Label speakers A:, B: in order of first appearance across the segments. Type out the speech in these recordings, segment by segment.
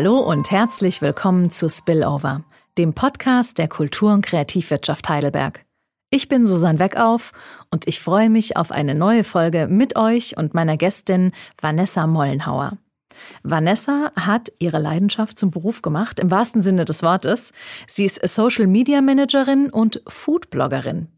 A: Hallo und herzlich willkommen zu Spillover, dem Podcast der Kultur- und Kreativwirtschaft Heidelberg. Ich bin Susanne Weckauf und ich freue mich auf eine neue Folge mit euch und meiner Gästin Vanessa Mollenhauer. Vanessa hat ihre Leidenschaft zum Beruf gemacht, im wahrsten Sinne des Wortes. Sie ist Social Media Managerin und Foodbloggerin.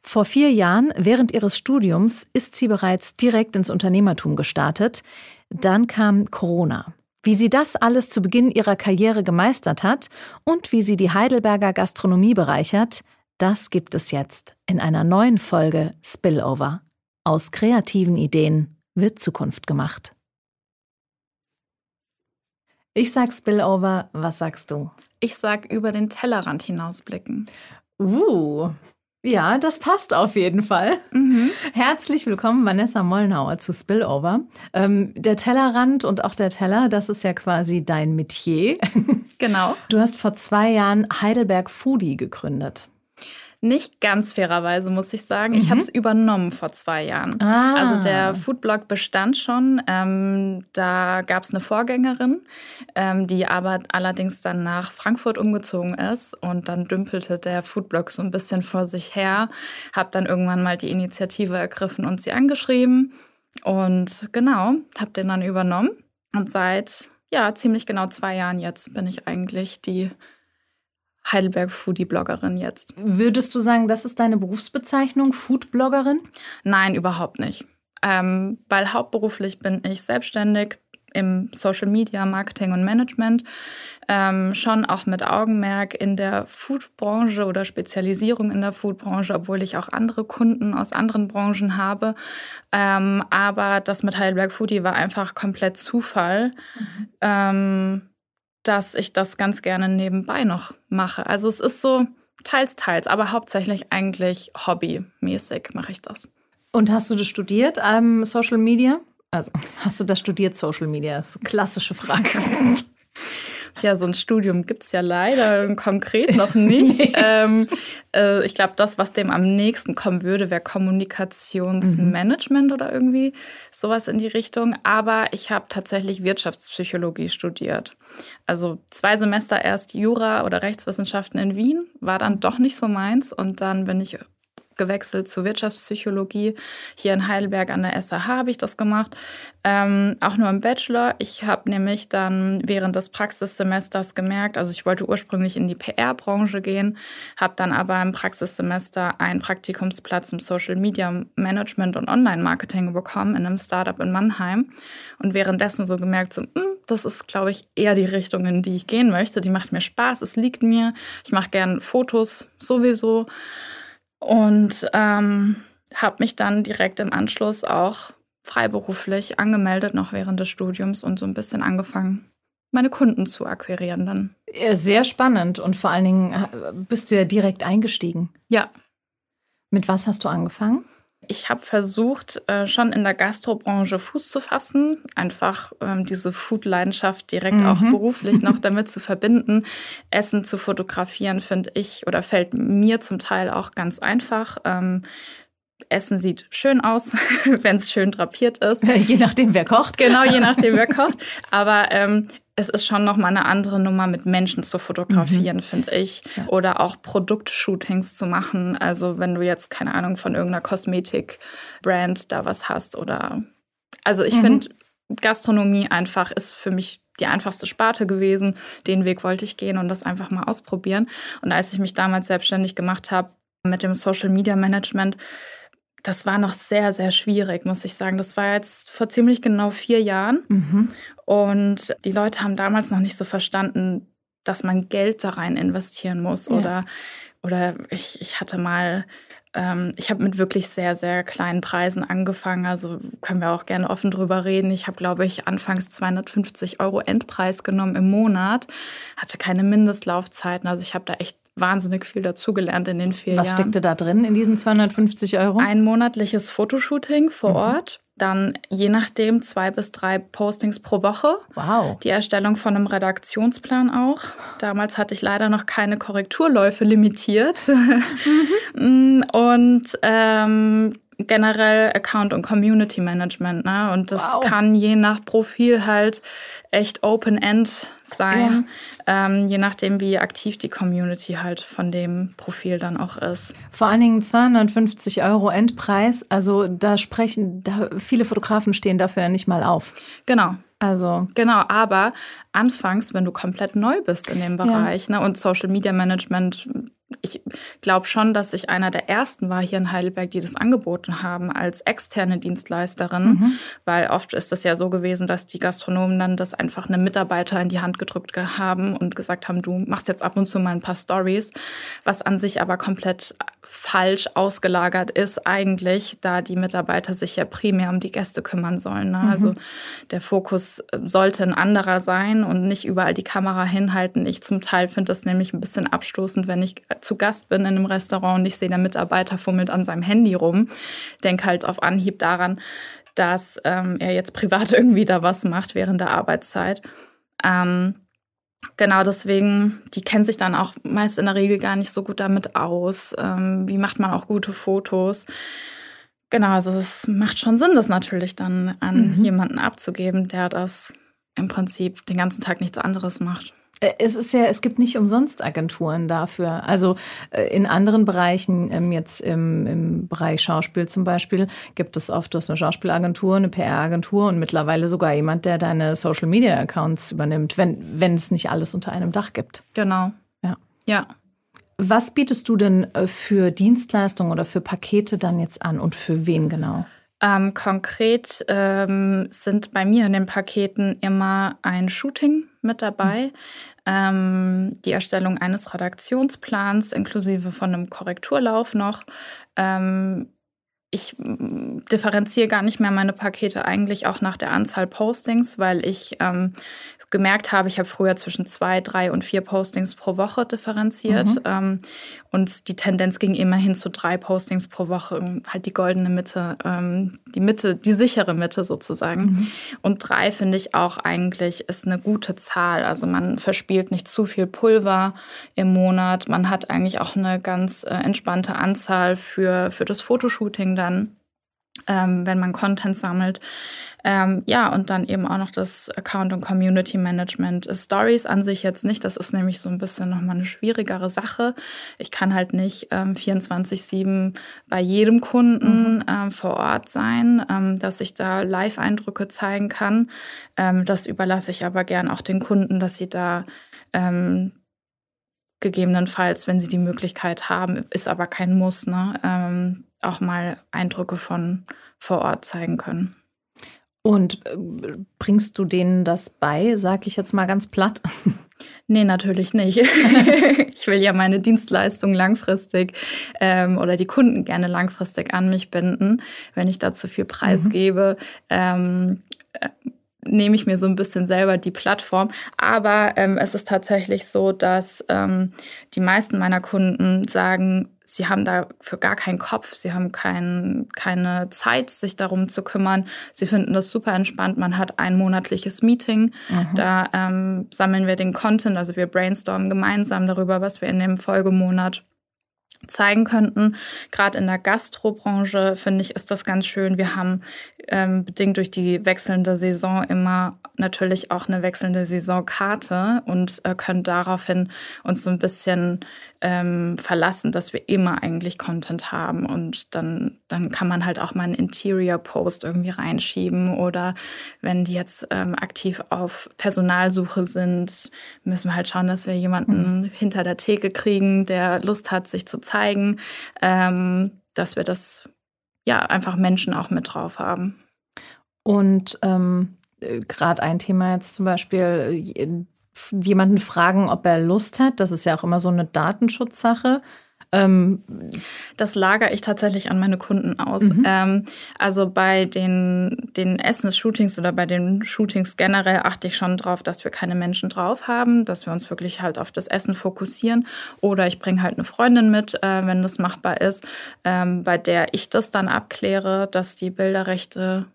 A: Vor vier Jahren, während ihres Studiums, ist sie bereits direkt ins Unternehmertum gestartet. Dann kam Corona. Wie sie das alles zu Beginn ihrer Karriere gemeistert hat und wie sie die Heidelberger Gastronomie bereichert, das gibt es jetzt in einer neuen Folge Spillover. Aus kreativen Ideen wird Zukunft gemacht. Ich sag Spillover, was sagst du?
B: Ich sag über den Tellerrand hinausblicken.
A: Uh, ja, das passt auf jeden Fall. Mhm. Herzlich willkommen, Vanessa Mollnauer zu Spillover. Ähm, der Tellerrand und auch der Teller, das ist ja quasi dein Metier.
B: Genau.
A: Du hast vor zwei Jahren Heidelberg Foodie gegründet.
B: Nicht ganz fairerweise, muss ich sagen. Mhm. Ich habe es übernommen vor zwei Jahren. Ah. Also der Foodblog bestand schon. Ähm, da gab es eine Vorgängerin, ähm, die aber allerdings dann nach Frankfurt umgezogen ist. Und dann dümpelte der Foodblog so ein bisschen vor sich her. Habe dann irgendwann mal die Initiative ergriffen und sie angeschrieben. Und genau, habe den dann übernommen. Und seit ja ziemlich genau zwei Jahren jetzt bin ich eigentlich die Heidelberg-Foodie-Bloggerin jetzt.
A: Würdest du sagen, das ist deine Berufsbezeichnung, Food-Bloggerin?
B: Nein, überhaupt nicht. Ähm, weil hauptberuflich bin ich selbstständig im Social Media, Marketing und Management. Ähm, schon auch mit Augenmerk in der Foodbranche oder Spezialisierung in der Foodbranche, obwohl ich auch andere Kunden aus anderen Branchen habe. Ähm, aber das mit Heidelberg Foodie war einfach komplett Zufall. Mhm. Ähm, dass ich das ganz gerne nebenbei noch mache. Also es ist so teils, teils, aber hauptsächlich eigentlich hobbymäßig mache ich das.
A: Und hast du das studiert, ähm, Social Media? Also hast du das studiert, Social Media? Das ist eine klassische Frage.
B: Ja, so ein Studium gibt es ja leider konkret noch nicht. ähm, äh, ich glaube, das, was dem am nächsten kommen würde, wäre Kommunikationsmanagement mhm. oder irgendwie sowas in die Richtung. Aber ich habe tatsächlich Wirtschaftspsychologie studiert. Also zwei Semester erst Jura oder Rechtswissenschaften in Wien, war dann doch nicht so meins. Und dann bin ich gewechselt zur Wirtschaftspsychologie. Hier in Heidelberg an der SAH habe ich das gemacht. Ähm, auch nur im Bachelor. Ich habe nämlich dann während des Praxissemesters gemerkt, also ich wollte ursprünglich in die PR-Branche gehen, habe dann aber im Praxissemester einen Praktikumsplatz im Social Media Management und Online-Marketing bekommen in einem Startup in Mannheim. Und währenddessen so gemerkt, so, hm, das ist, glaube ich, eher die Richtung, in die ich gehen möchte. Die macht mir Spaß, es liegt mir. Ich mache gern Fotos sowieso. Und ähm, habe mich dann direkt im Anschluss auch freiberuflich angemeldet, noch während des Studiums und so ein bisschen angefangen, meine Kunden zu akquirieren dann.
A: Sehr spannend und vor allen Dingen äh, bist du ja direkt eingestiegen.
B: Ja.
A: Mit was hast du angefangen?
B: Ich habe versucht, äh, schon in der Gastrobranche Fuß zu fassen, einfach ähm, diese Food-Leidenschaft direkt mhm. auch beruflich noch damit zu verbinden. Essen zu fotografieren, finde ich, oder fällt mir zum Teil auch ganz einfach. Essen sieht schön aus, wenn es schön drapiert ist.
A: Je nachdem, wer kocht.
B: Genau, je nachdem, wer kocht. Aber ähm, es ist schon noch mal eine andere Nummer, mit Menschen zu fotografieren, mhm. finde ich. Ja. Oder auch Produktshootings zu machen. Also wenn du jetzt, keine Ahnung, von irgendeiner Kosmetik-Brand da was hast. Oder also ich mhm. finde, Gastronomie einfach ist für mich die einfachste Sparte gewesen. Den Weg wollte ich gehen und das einfach mal ausprobieren. Und als ich mich damals selbstständig gemacht habe mit dem Social Media Management, das war noch sehr, sehr schwierig, muss ich sagen. Das war jetzt vor ziemlich genau vier Jahren. Mhm. Und die Leute haben damals noch nicht so verstanden, dass man Geld da rein investieren muss. Ja. Oder, oder ich, ich hatte mal ähm, ich habe mit wirklich sehr, sehr kleinen Preisen angefangen. Also können wir auch gerne offen drüber reden. Ich habe, glaube ich, anfangs 250 Euro Endpreis genommen im Monat, hatte keine Mindestlaufzeiten. Also ich habe da echt wahnsinnig viel dazugelernt in den vier
A: Was
B: Jahren.
A: Was steckte da drin in diesen 250 Euro?
B: Ein monatliches Fotoshooting vor mhm. Ort dann je nachdem zwei bis drei Postings pro Woche.
A: Wow.
B: Die Erstellung von einem Redaktionsplan auch. Damals hatte ich leider noch keine Korrekturläufe limitiert. Mhm. Und ähm, generell Account und Community Management, ne? Und das wow. kann je nach Profil halt echt Open-End sein, ja. Ähm, je nachdem, wie aktiv die Community halt von dem Profil dann auch ist.
A: Vor allen Dingen 250 Euro Endpreis, also da sprechen, da viele Fotografen stehen dafür ja nicht mal auf.
B: Genau. Also. Genau, aber anfangs, wenn du komplett neu bist in dem Bereich, ja. ne, und Social Media Management ich glaube schon, dass ich einer der ersten war hier in Heidelberg, die das angeboten haben als externe Dienstleisterin, mhm. weil oft ist es ja so gewesen, dass die Gastronomen dann das einfach einem Mitarbeiter in die Hand gedrückt haben und gesagt haben, du machst jetzt ab und zu mal ein paar Stories, was an sich aber komplett falsch ausgelagert ist eigentlich, da die Mitarbeiter sich ja primär um die Gäste kümmern sollen. Ne? Mhm. Also der Fokus sollte ein anderer sein und nicht überall die Kamera hinhalten. Ich zum Teil finde das nämlich ein bisschen abstoßend, wenn ich zu Gast bin in einem Restaurant und ich sehe, der Mitarbeiter fummelt an seinem Handy rum, denke halt auf Anhieb daran, dass ähm, er jetzt privat irgendwie da was macht während der Arbeitszeit. Ähm, genau deswegen, die kennen sich dann auch meist in der Regel gar nicht so gut damit aus. Ähm, wie macht man auch gute Fotos? Genau, also es macht schon Sinn, das natürlich dann an mhm. jemanden abzugeben, der das im Prinzip den ganzen Tag nichts anderes macht.
A: Äh, es ist ja, es gibt nicht umsonst Agenturen dafür. Also äh, in anderen Bereichen, ähm, jetzt im, im Bereich Schauspiel zum Beispiel, gibt es oft eine Schauspielagentur, eine PR-Agentur und mittlerweile sogar jemand, der deine Social Media Accounts übernimmt, wenn, wenn es nicht alles unter einem Dach gibt.
B: Genau.
A: Ja.
B: Ja.
A: Was bietest du denn äh, für Dienstleistungen oder für Pakete dann jetzt an und für wen genau?
B: Ähm, konkret ähm, sind bei mir in den Paketen immer ein Shooting mit dabei, ähm, die Erstellung eines Redaktionsplans inklusive von einem Korrekturlauf noch. Ähm, ich mm, differenziere gar nicht mehr meine Pakete eigentlich auch nach der Anzahl Postings, weil ich ähm, gemerkt habe, ich habe früher zwischen zwei, drei und vier Postings pro Woche differenziert. Mhm. Ähm, und die Tendenz ging immerhin zu drei Postings pro Woche, halt die goldene Mitte, ähm, die Mitte, die sichere Mitte sozusagen. Mhm. Und drei finde ich auch eigentlich ist eine gute Zahl. Also man verspielt nicht zu viel Pulver im Monat. Man hat eigentlich auch eine ganz äh, entspannte Anzahl für, für das Fotoshooting dann ähm, wenn man Content sammelt. Ähm, ja, und dann eben auch noch das Account- und Community Management. Stories an sich jetzt nicht. Das ist nämlich so ein bisschen nochmal eine schwierigere Sache. Ich kann halt nicht ähm, 24-7 bei jedem Kunden mhm. ähm, vor Ort sein, ähm, dass ich da Live-Eindrücke zeigen kann. Ähm, das überlasse ich aber gern auch den Kunden, dass sie da ähm, gegebenenfalls, wenn sie die Möglichkeit haben, ist aber kein Muss, ne, auch mal Eindrücke von vor Ort zeigen können.
A: Und äh, bringst du denen das bei, sag ich jetzt mal ganz platt?
B: Nee, natürlich nicht. ich will ja meine Dienstleistung langfristig ähm, oder die Kunden gerne langfristig an mich binden. Wenn ich da zu viel Preis mhm. gebe, ähm, äh, nehme ich mir so ein bisschen selber die Plattform. Aber ähm, es ist tatsächlich so, dass ähm, die meisten meiner Kunden sagen, sie haben dafür gar keinen Kopf, sie haben kein, keine Zeit, sich darum zu kümmern. Sie finden das super entspannt. Man hat ein monatliches Meeting, mhm. da ähm, sammeln wir den Content, also wir brainstormen gemeinsam darüber, was wir in dem Folgemonat zeigen könnten. Gerade in der Gastrobranche finde ich, ist das ganz schön. Wir haben ähm, bedingt durch die wechselnde Saison immer natürlich auch eine wechselnde Saisonkarte und äh, können daraufhin uns so ein bisschen ähm, verlassen, dass wir immer eigentlich Content haben und dann, dann kann man halt auch mal einen Interior-Post irgendwie reinschieben oder wenn die jetzt ähm, aktiv auf Personalsuche sind, müssen wir halt schauen, dass wir jemanden mhm. hinter der Theke kriegen, der Lust hat, sich zu zeigen, ähm, dass wir das ja einfach Menschen auch mit drauf haben.
A: Und ähm, äh, gerade ein Thema jetzt zum Beispiel, äh, jemanden fragen, ob er Lust hat, das ist ja auch immer so eine Datenschutzsache. Ähm,
B: das lagere ich tatsächlich an meine Kunden aus. Mhm. Ähm, also bei den, den Essens-Shootings oder bei den Shootings generell achte ich schon drauf, dass wir keine Menschen drauf haben, dass wir uns wirklich halt auf das Essen fokussieren. Oder ich bringe halt eine Freundin mit, äh, wenn das machbar ist, ähm, bei der ich das dann abkläre, dass die Bilderrechte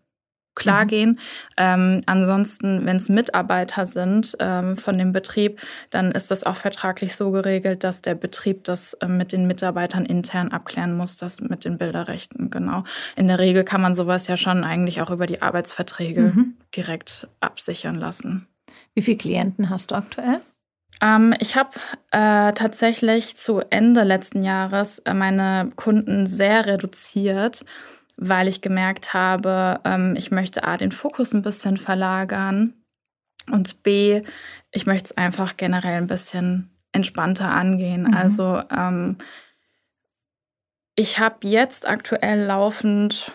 B: klar mhm. gehen. Ähm, ansonsten, wenn es Mitarbeiter sind ähm, von dem Betrieb, dann ist das auch vertraglich so geregelt, dass der Betrieb das äh, mit den Mitarbeitern intern abklären muss, das mit den Bilderrechten, genau. In der Regel kann man sowas ja schon eigentlich auch über die Arbeitsverträge mhm. direkt absichern lassen.
A: Wie viele Klienten hast du aktuell?
B: Ähm, ich habe äh, tatsächlich zu Ende letzten Jahres äh, meine Kunden sehr reduziert weil ich gemerkt habe, ähm, ich möchte A, den Fokus ein bisschen verlagern und B, ich möchte es einfach generell ein bisschen entspannter angehen. Mhm. Also ähm, ich habe jetzt aktuell laufend,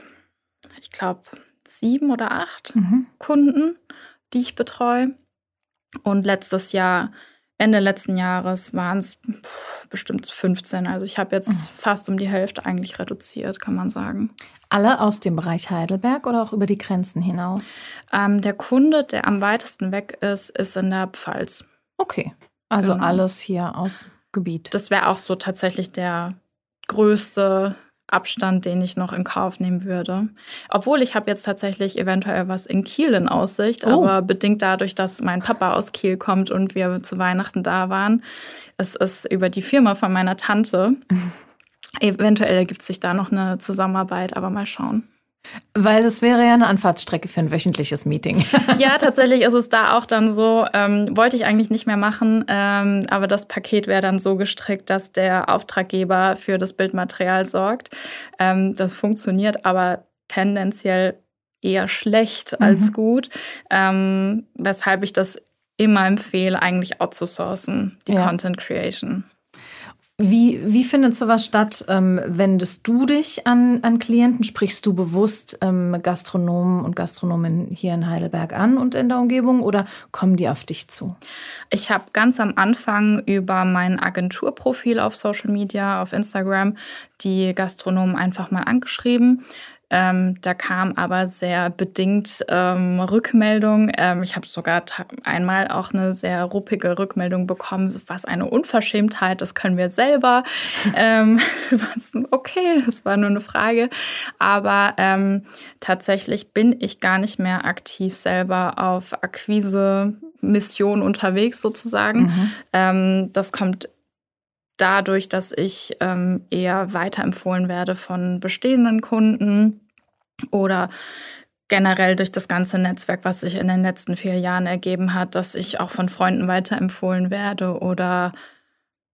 B: ich glaube, sieben oder acht mhm. Kunden, die ich betreue. Und letztes Jahr Ende letzten Jahres waren es bestimmt 15. Also ich habe jetzt mhm. fast um die Hälfte eigentlich reduziert, kann man sagen.
A: Alle aus dem Bereich Heidelberg oder auch über die Grenzen hinaus?
B: Ähm, der Kunde, der am weitesten weg ist, ist in der Pfalz.
A: Okay, also genau. alles hier aus Gebiet.
B: Das wäre auch so tatsächlich der größte Abstand, den ich noch in Kauf nehmen würde. Obwohl ich habe jetzt tatsächlich eventuell was in Kiel in Aussicht, oh. aber bedingt dadurch, dass mein Papa aus Kiel kommt und wir zu Weihnachten da waren. Es ist über die Firma von meiner Tante. eventuell ergibt sich da noch eine Zusammenarbeit, aber mal schauen.
A: Weil das wäre ja eine Anfahrtsstrecke für ein wöchentliches Meeting.
B: ja, tatsächlich ist es da auch dann so, ähm, wollte ich eigentlich nicht mehr machen, ähm, aber das Paket wäre dann so gestrickt, dass der Auftraggeber für das Bildmaterial sorgt. Ähm, das funktioniert aber tendenziell eher schlecht mhm. als gut, ähm, weshalb ich das immer empfehle, eigentlich outzusourcen, die ja. Content Creation.
A: Wie, wie findet sowas statt? Ähm, wendest du dich an, an Klienten? Sprichst du bewusst ähm, Gastronomen und Gastronomen hier in Heidelberg an und in der Umgebung oder kommen die auf dich zu?
B: Ich habe ganz am Anfang über mein Agenturprofil auf Social Media, auf Instagram, die Gastronomen einfach mal angeschrieben. Ähm, da kam aber sehr bedingt ähm, Rückmeldung. Ähm, ich habe sogar einmal auch eine sehr ruppige Rückmeldung bekommen, was eine Unverschämtheit, das können wir selber. ähm, okay, das war nur eine Frage. Aber ähm, tatsächlich bin ich gar nicht mehr aktiv selber auf Akquise. Mission unterwegs sozusagen. Mhm. Ähm, das kommt dadurch, dass ich ähm, eher weiterempfohlen werde von bestehenden Kunden oder generell durch das ganze Netzwerk, was sich in den letzten vier Jahren ergeben hat, dass ich auch von Freunden weiterempfohlen werde oder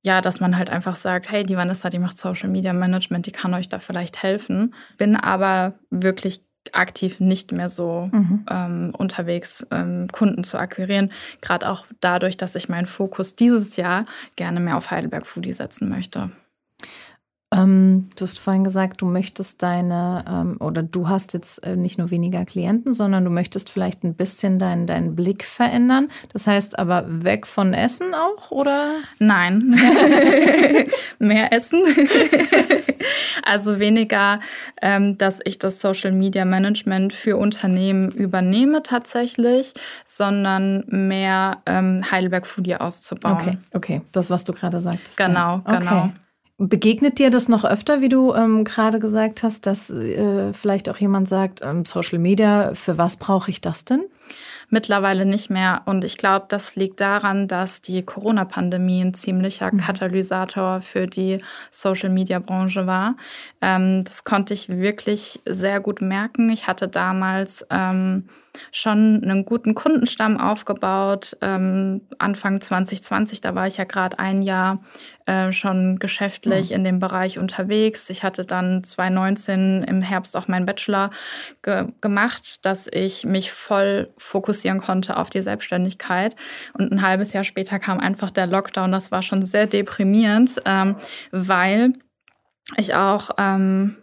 B: ja, dass man halt einfach sagt, hey, die Vanessa, die macht Social Media Management, die kann euch da vielleicht helfen. Bin aber wirklich aktiv nicht mehr so mhm. ähm, unterwegs, ähm, Kunden zu akquirieren. Gerade auch dadurch, dass ich meinen Fokus dieses Jahr gerne mehr auf Heidelberg Foodie setzen möchte.
A: Ähm, du hast vorhin gesagt, du möchtest deine, ähm, oder du hast jetzt äh, nicht nur weniger Klienten, sondern du möchtest vielleicht ein bisschen deinen, deinen Blick verändern. Das heißt aber weg von Essen auch, oder?
B: Nein. Mehr Essen. also weniger, ähm, dass ich das Social Media Management für Unternehmen übernehme tatsächlich, sondern mehr ähm, Heidelberg Foodie auszubauen.
A: Okay, okay. Das, was du gerade sagtest.
B: Genau, ja. genau.
A: Begegnet dir das noch öfter, wie du ähm, gerade gesagt hast, dass äh, vielleicht auch jemand sagt, ähm, Social Media, für was brauche ich das denn?
B: Mittlerweile nicht mehr. Und ich glaube, das liegt daran, dass die Corona-Pandemie ein ziemlicher mhm. Katalysator für die Social-Media-Branche war. Ähm, das konnte ich wirklich sehr gut merken. Ich hatte damals ähm, schon einen guten Kundenstamm aufgebaut. Ähm, Anfang 2020, da war ich ja gerade ein Jahr äh, schon geschäftlich mhm. in dem Bereich unterwegs. Ich hatte dann 2019 im Herbst auch meinen Bachelor ge gemacht, dass ich mich voll fokussieren konnte auf die Selbstständigkeit. Und ein halbes Jahr später kam einfach der Lockdown. Das war schon sehr deprimierend, ähm, weil ich auch ähm,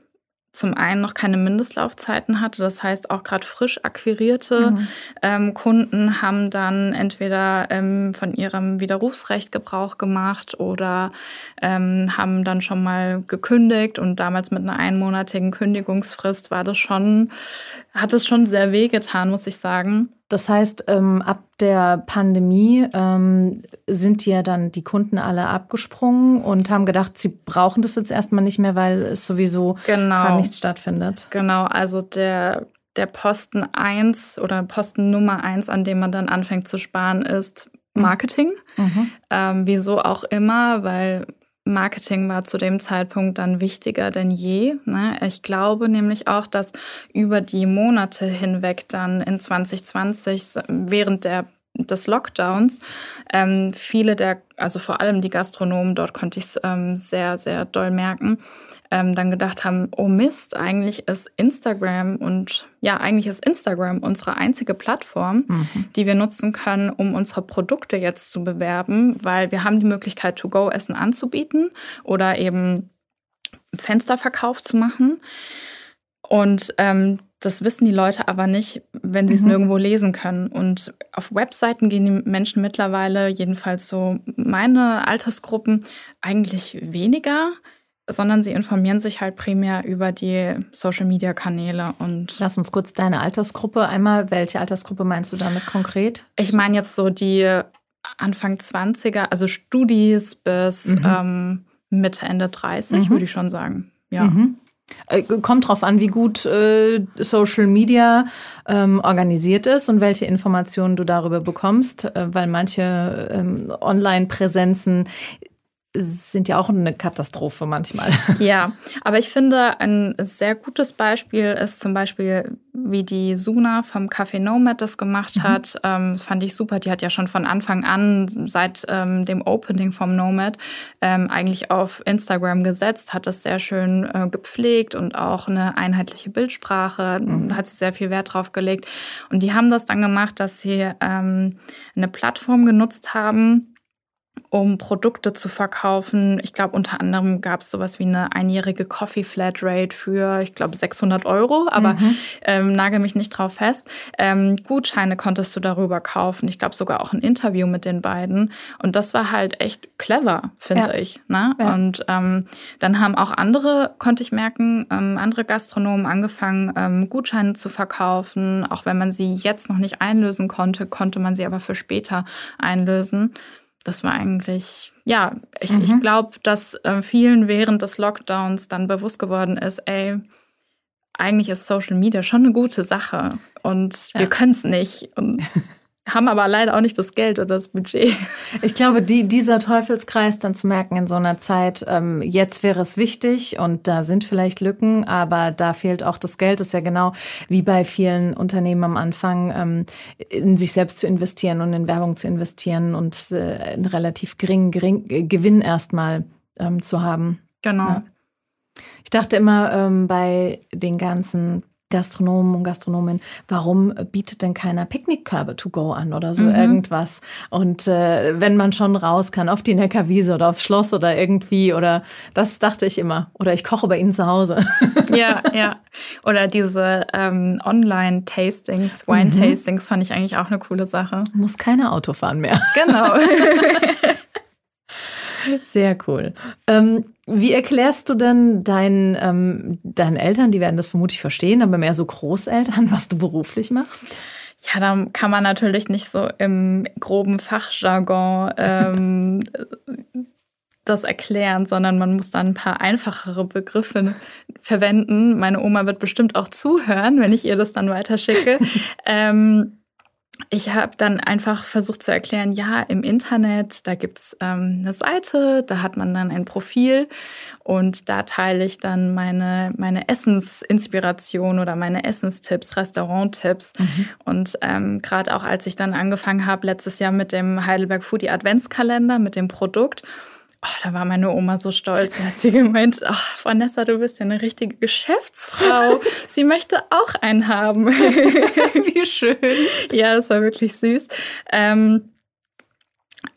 B: zum einen noch keine Mindestlaufzeiten hatte. Das heißt, auch gerade frisch akquirierte mhm. ähm, Kunden haben dann entweder ähm, von ihrem Widerrufsrecht Gebrauch gemacht oder ähm, haben dann schon mal gekündigt. Und damals mit einer einmonatigen Kündigungsfrist war das schon, hat es schon sehr wehgetan, muss ich sagen.
A: Das heißt, ähm, ab der Pandemie ähm, sind ja dann die Kunden alle abgesprungen und haben gedacht, sie brauchen das jetzt erstmal nicht mehr, weil es sowieso genau. gar nichts stattfindet.
B: Genau, also der der Posten 1 oder Posten Nummer 1, an dem man dann anfängt zu sparen, ist Marketing. Mhm. Ähm, wieso auch immer, weil Marketing war zu dem Zeitpunkt dann wichtiger denn je. Ne? Ich glaube nämlich auch, dass über die Monate hinweg dann in 2020 während der des Lockdowns ähm, viele der, also vor allem die Gastronomen, dort konnte ich es ähm, sehr, sehr doll merken, ähm, dann gedacht haben, oh Mist, eigentlich ist Instagram und ja, eigentlich ist Instagram unsere einzige Plattform, mhm. die wir nutzen können, um unsere Produkte jetzt zu bewerben, weil wir haben die Möglichkeit, To-Go-Essen anzubieten oder eben Fensterverkauf zu machen. Und ähm, das wissen die Leute aber nicht, wenn sie es mhm. nirgendwo lesen können. Und auf Webseiten gehen die Menschen mittlerweile, jedenfalls so meine Altersgruppen, eigentlich weniger sondern sie informieren sich halt primär über die Social-Media-Kanäle. Und
A: Lass uns kurz deine Altersgruppe einmal. Welche Altersgruppe meinst du damit konkret?
B: Ich meine jetzt so die Anfang 20er, also Studis bis mhm. ähm, Mitte, Ende 30, mhm. würde ich schon sagen. Ja. Mhm.
A: Äh, kommt drauf an, wie gut äh, Social Media ähm, organisiert ist und welche Informationen du darüber bekommst, äh, weil manche ähm, Online-Präsenzen sind ja auch eine Katastrophe manchmal.
B: Ja, aber ich finde, ein sehr gutes Beispiel ist zum Beispiel, wie die Suna vom Café Nomad das gemacht mhm. hat. Ähm, fand ich super. Die hat ja schon von Anfang an, seit ähm, dem Opening vom Nomad, ähm, eigentlich auf Instagram gesetzt, hat das sehr schön äh, gepflegt und auch eine einheitliche Bildsprache, mhm. hat sie sehr viel Wert drauf gelegt. Und die haben das dann gemacht, dass sie ähm, eine Plattform genutzt haben, um Produkte zu verkaufen. Ich glaube, unter anderem gab es sowas wie eine einjährige Coffee Flat Rate für, ich glaube, 600 Euro, aber mhm. ähm, nagel mich nicht drauf fest. Ähm, Gutscheine konntest du darüber kaufen. Ich glaube sogar auch ein Interview mit den beiden. Und das war halt echt clever, finde ja. ich. Ne? Ja. Und ähm, dann haben auch andere, konnte ich merken, ähm, andere Gastronomen angefangen, ähm, Gutscheine zu verkaufen. Auch wenn man sie jetzt noch nicht einlösen konnte, konnte man sie aber für später einlösen das war eigentlich, ja, ich, mhm. ich glaube, dass äh, vielen während des Lockdowns dann bewusst geworden ist, ey, eigentlich ist Social Media schon eine gute Sache und wir können es nicht. Und haben aber leider auch nicht das Geld oder das Budget.
A: Ich glaube, die, dieser Teufelskreis dann zu merken in so einer Zeit, ähm, jetzt wäre es wichtig und da sind vielleicht Lücken, aber da fehlt auch das Geld. Das ist ja genau wie bei vielen Unternehmen am Anfang, ähm, in sich selbst zu investieren und in Werbung zu investieren und äh, einen relativ geringen gering, Gewinn erstmal ähm, zu haben.
B: Genau. Ja.
A: Ich dachte immer ähm, bei den ganzen Gastronomen und Gastronomen, warum bietet denn keiner Picknickkörbe to go an oder so mhm. irgendwas? Und äh, wenn man schon raus kann auf die Neckarwiese oder aufs Schloss oder irgendwie oder das dachte ich immer. Oder ich koche bei Ihnen zu Hause.
B: Ja, ja. Oder diese ähm, Online-Tastings, Wine-Tastings mhm. fand ich eigentlich auch eine coole Sache.
A: Muss keine Auto fahren mehr.
B: Genau.
A: Sehr cool. Ähm, wie erklärst du denn deinen, ähm, deinen Eltern, die werden das vermutlich verstehen, aber mehr so Großeltern, was du beruflich machst?
B: Ja, da kann man natürlich nicht so im groben Fachjargon ähm, das erklären, sondern man muss dann ein paar einfachere Begriffe verwenden. Meine Oma wird bestimmt auch zuhören, wenn ich ihr das dann weiterschicke. ähm, ich habe dann einfach versucht zu erklären, ja, im Internet, da gibt's ähm, eine Seite, da hat man dann ein Profil und da teile ich dann meine, meine Essensinspiration oder meine Essenstipps, Restauranttipps. Mhm. Und ähm, gerade auch als ich dann angefangen habe, letztes Jahr mit dem Heidelberg Foodie Adventskalender, mit dem Produkt, Oh, da war meine Oma so stolz. Da hat sie gemeint, ach, Vanessa, du bist ja eine richtige Geschäftsfrau. sie möchte auch einen haben.
A: Wie schön.
B: Ja, das war wirklich süß. Ähm,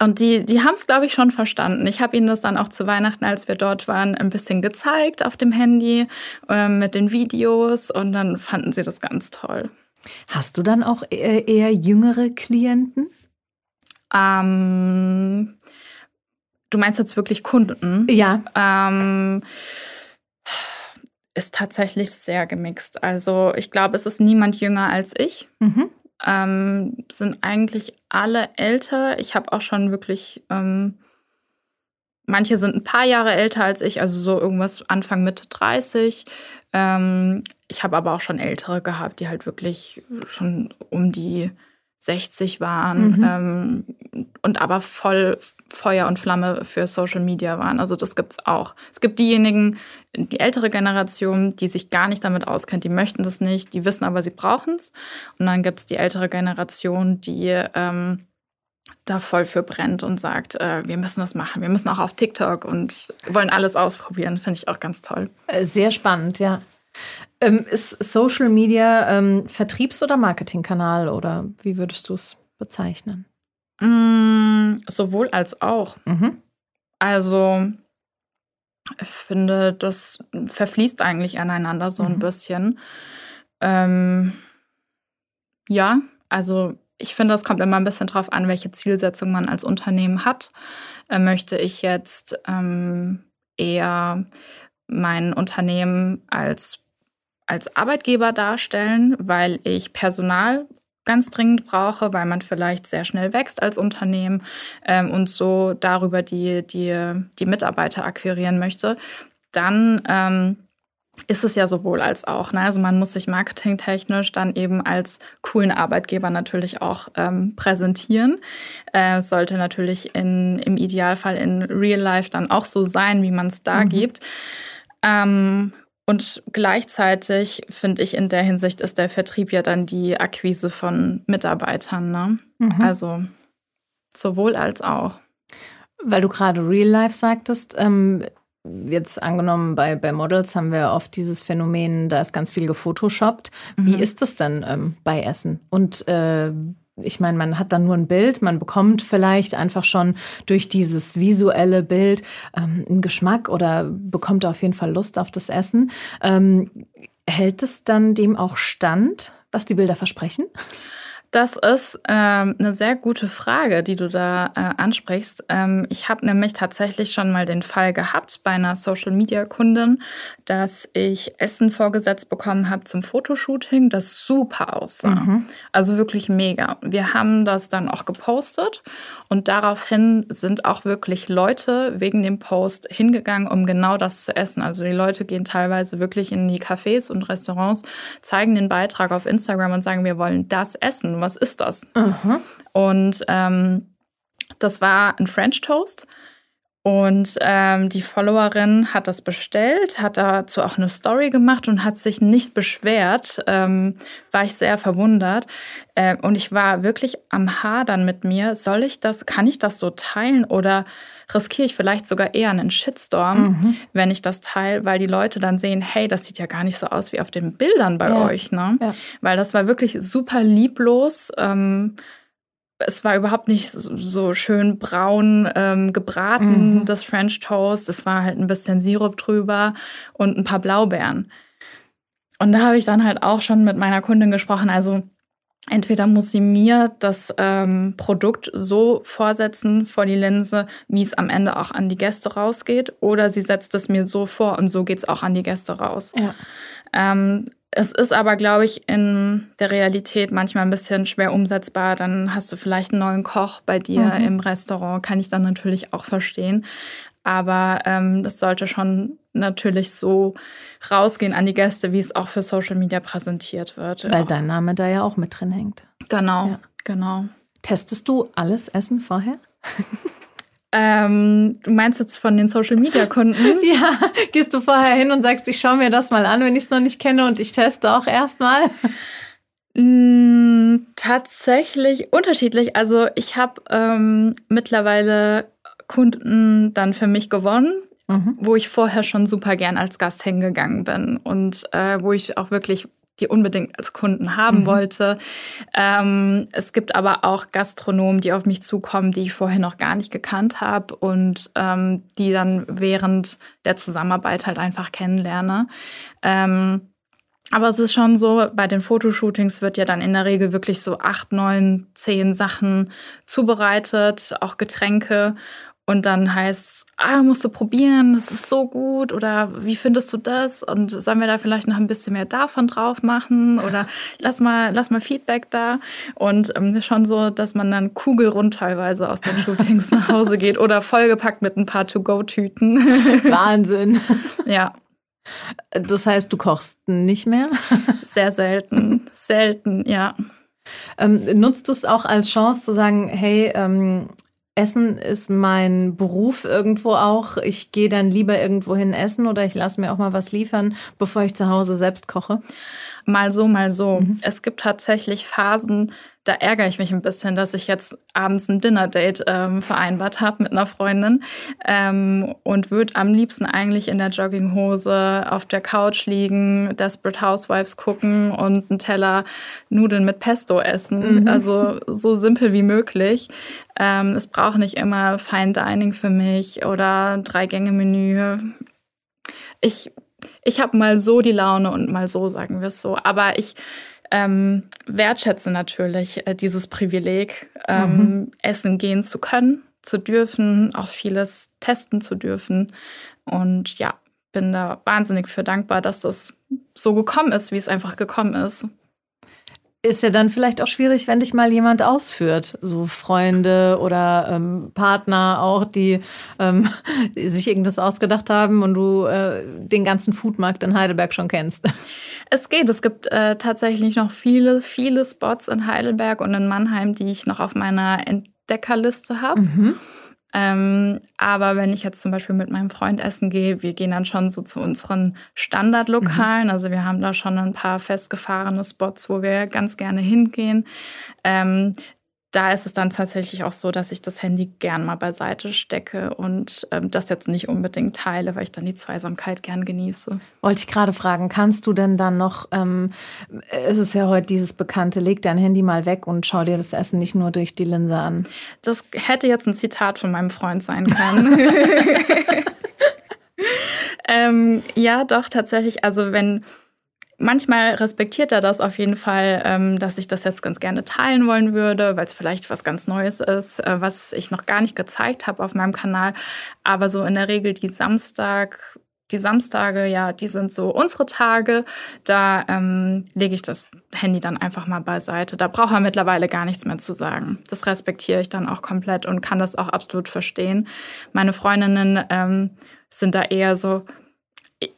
B: und die, die haben es, glaube ich, schon verstanden. Ich habe ihnen das dann auch zu Weihnachten, als wir dort waren, ein bisschen gezeigt auf dem Handy äh, mit den Videos und dann fanden sie das ganz toll.
A: Hast du dann auch eher, eher jüngere Klienten?
B: Ähm, Du meinst jetzt wirklich Kunden?
A: Ja.
B: Ähm, ist tatsächlich sehr gemixt. Also ich glaube, es ist niemand jünger als ich. Mhm. Ähm, sind eigentlich alle älter. Ich habe auch schon wirklich, ähm, manche sind ein paar Jahre älter als ich, also so irgendwas Anfang Mitte 30. Ähm, ich habe aber auch schon ältere gehabt, die halt wirklich schon um die 60 waren mhm. ähm, und aber voll Feuer und Flamme für Social Media waren. Also das gibt es auch. Es gibt diejenigen, die ältere Generation, die sich gar nicht damit auskennt, die möchten das nicht, die wissen aber, sie brauchen es. Und dann gibt es die ältere Generation, die ähm, da voll für brennt und sagt, äh, wir müssen das machen. Wir müssen auch auf TikTok und wollen alles ausprobieren. Finde ich auch ganz toll.
A: Äh, sehr spannend, ja. Ähm, ist Social Media ähm, Vertriebs- oder Marketingkanal oder wie würdest du es bezeichnen?
B: Mm, sowohl als auch. Mhm. Also, ich finde, das verfließt eigentlich aneinander so mhm. ein bisschen. Ähm, ja, also ich finde, es kommt immer ein bisschen drauf an, welche Zielsetzung man als Unternehmen hat. Äh, möchte ich jetzt ähm, eher mein Unternehmen als als Arbeitgeber darstellen, weil ich Personal ganz dringend brauche, weil man vielleicht sehr schnell wächst als Unternehmen ähm, und so darüber die, die, die Mitarbeiter akquirieren möchte, dann ähm, ist es ja sowohl als auch. Ne? Also man muss sich marketingtechnisch dann eben als coolen Arbeitgeber natürlich auch ähm, präsentieren. Äh, sollte natürlich in, im Idealfall in Real Life dann auch so sein, wie man es da mhm. gibt. Ähm, und gleichzeitig finde ich, in der Hinsicht ist der Vertrieb ja dann die Akquise von Mitarbeitern. Ne? Mhm. Also sowohl als auch.
A: Weil du gerade Real Life sagtest, ähm, jetzt angenommen bei, bei Models haben wir oft dieses Phänomen, da ist ganz viel gefotoshoppt. Wie mhm. ist das denn ähm, bei Essen? Und äh, ich meine, man hat dann nur ein Bild, man bekommt vielleicht einfach schon durch dieses visuelle Bild ähm, einen Geschmack oder bekommt auf jeden Fall Lust auf das Essen. Ähm, hält es dann dem auch stand, was die Bilder versprechen?
B: Das ist ähm, eine sehr gute Frage, die du da äh, ansprichst. Ähm, ich habe nämlich tatsächlich schon mal den Fall gehabt bei einer Social-Media-Kundin, dass ich Essen vorgesetzt bekommen habe zum Fotoshooting, das super aussah. Mhm. Also wirklich mega. Wir haben das dann auch gepostet und daraufhin sind auch wirklich Leute wegen dem Post hingegangen, um genau das zu essen. Also die Leute gehen teilweise wirklich in die Cafés und Restaurants, zeigen den Beitrag auf Instagram und sagen, wir wollen das essen was ist das? Mhm. Und ähm, das war ein French Toast. Und ähm, die Followerin hat das bestellt, hat dazu auch eine Story gemacht und hat sich nicht beschwert. Ähm, war ich sehr verwundert. Äh, und ich war wirklich am Hadern mit mir. Soll ich das, kann ich das so teilen oder riskiere ich vielleicht sogar eher einen Shitstorm, mhm. wenn ich das teile, weil die Leute dann sehen, hey, das sieht ja gar nicht so aus wie auf den Bildern bei ja. euch. Ne? Ja. Weil das war wirklich super lieblos. Ähm, es war überhaupt nicht so schön braun ähm, gebraten, mhm. das French Toast. Es war halt ein bisschen Sirup drüber und ein paar Blaubeeren. Und da habe ich dann halt auch schon mit meiner Kundin gesprochen. Also entweder muss sie mir das ähm, Produkt so vorsetzen vor die Linse, wie es am Ende auch an die Gäste rausgeht, oder sie setzt es mir so vor und so geht es auch an die Gäste raus. Ja. Ähm, es ist aber, glaube ich, in der Realität manchmal ein bisschen schwer umsetzbar. Dann hast du vielleicht einen neuen Koch bei dir mhm. im Restaurant, kann ich dann natürlich auch verstehen. Aber ähm, das sollte schon natürlich so rausgehen an die Gäste, wie es auch für Social Media präsentiert wird.
A: Weil dein Name da ja auch mit drin hängt.
B: Genau, ja. genau.
A: Testest du alles Essen vorher?
B: Ähm, du meinst jetzt von den Social Media Kunden?
A: ja, gehst du vorher hin und sagst, ich schaue mir das mal an, wenn ich es noch nicht kenne und ich teste auch erstmal?
B: Mm, tatsächlich unterschiedlich. Also ich habe ähm, mittlerweile Kunden dann für mich gewonnen, mhm. wo ich vorher schon super gern als Gast hingegangen bin und äh, wo ich auch wirklich die unbedingt als Kunden haben mhm. wollte. Ähm, es gibt aber auch Gastronomen, die auf mich zukommen, die ich vorher noch gar nicht gekannt habe und ähm, die dann während der Zusammenarbeit halt einfach kennenlerne. Ähm, aber es ist schon so, bei den Fotoshootings wird ja dann in der Regel wirklich so acht, neun, zehn Sachen zubereitet, auch Getränke. Und dann heißt es, ah, musst du probieren, das ist so gut oder wie findest du das? Und sollen wir da vielleicht noch ein bisschen mehr davon drauf machen? Oder lass mal, lass mal Feedback da. Und ähm, schon so, dass man dann kugelrund teilweise aus den Shootings nach Hause geht oder vollgepackt mit ein paar To-Go-Tüten.
A: Wahnsinn.
B: ja.
A: Das heißt, du kochst nicht mehr?
B: Sehr selten, selten, ja.
A: Ähm, nutzt du es auch als Chance zu sagen, hey, ähm, Essen ist mein Beruf irgendwo auch. Ich gehe dann lieber irgendwo hin essen oder ich lasse mir auch mal was liefern, bevor ich zu Hause selbst koche?
B: Mal so, mal so. Mhm. Es gibt tatsächlich Phasen, da ärgere ich mich ein bisschen, dass ich jetzt abends ein Dinner-Date ähm, vereinbart habe mit einer Freundin ähm, und würde am liebsten eigentlich in der Jogginghose auf der Couch liegen, Desperate Housewives gucken und einen Teller Nudeln mit Pesto essen. Mhm. Also so simpel wie möglich. Ähm, es braucht nicht immer Fine Dining für mich oder Drei-Gänge-Menü. Ich, ich habe mal so die Laune und mal so, sagen wir es so. Aber ich ähm, wertschätze natürlich äh, dieses Privileg, ähm, mhm. essen gehen zu können, zu dürfen, auch vieles testen zu dürfen. Und ja, bin da wahnsinnig für dankbar, dass das so gekommen ist, wie es einfach gekommen ist.
A: Ist ja dann vielleicht auch schwierig, wenn dich mal jemand ausführt, so Freunde oder ähm, Partner auch, die, ähm, die, sich irgendwas ausgedacht haben und du äh, den ganzen Foodmarkt in Heidelberg schon kennst.
B: Es geht. Es gibt äh, tatsächlich noch viele, viele Spots in Heidelberg und in Mannheim, die ich noch auf meiner Entdeckerliste habe. Mhm. Ähm, aber wenn ich jetzt zum Beispiel mit meinem Freund essen gehe, wir gehen dann schon so zu unseren Standardlokalen. Mhm. Also wir haben da schon ein paar festgefahrene Spots, wo wir ganz gerne hingehen. Ähm, da ist es dann tatsächlich auch so, dass ich das Handy gern mal beiseite stecke und ähm, das jetzt nicht unbedingt teile, weil ich dann die Zweisamkeit gern genieße.
A: Wollte ich gerade fragen, kannst du denn dann noch, ähm, es ist ja heute dieses bekannte, leg dein Handy mal weg und schau dir das Essen nicht nur durch die Linse an.
B: Das hätte jetzt ein Zitat von meinem Freund sein können. ähm, ja, doch, tatsächlich. Also wenn manchmal respektiert er das auf jeden Fall, ähm, dass ich das jetzt ganz gerne teilen wollen würde, weil es vielleicht was ganz Neues ist, äh, was ich noch gar nicht gezeigt habe auf meinem Kanal. Aber so in der Regel die Samstag, die Samstage, ja, die sind so unsere Tage. Da ähm, lege ich das Handy dann einfach mal beiseite. Da braucht er mittlerweile gar nichts mehr zu sagen. Das respektiere ich dann auch komplett und kann das auch absolut verstehen. Meine Freundinnen ähm, sind da eher so,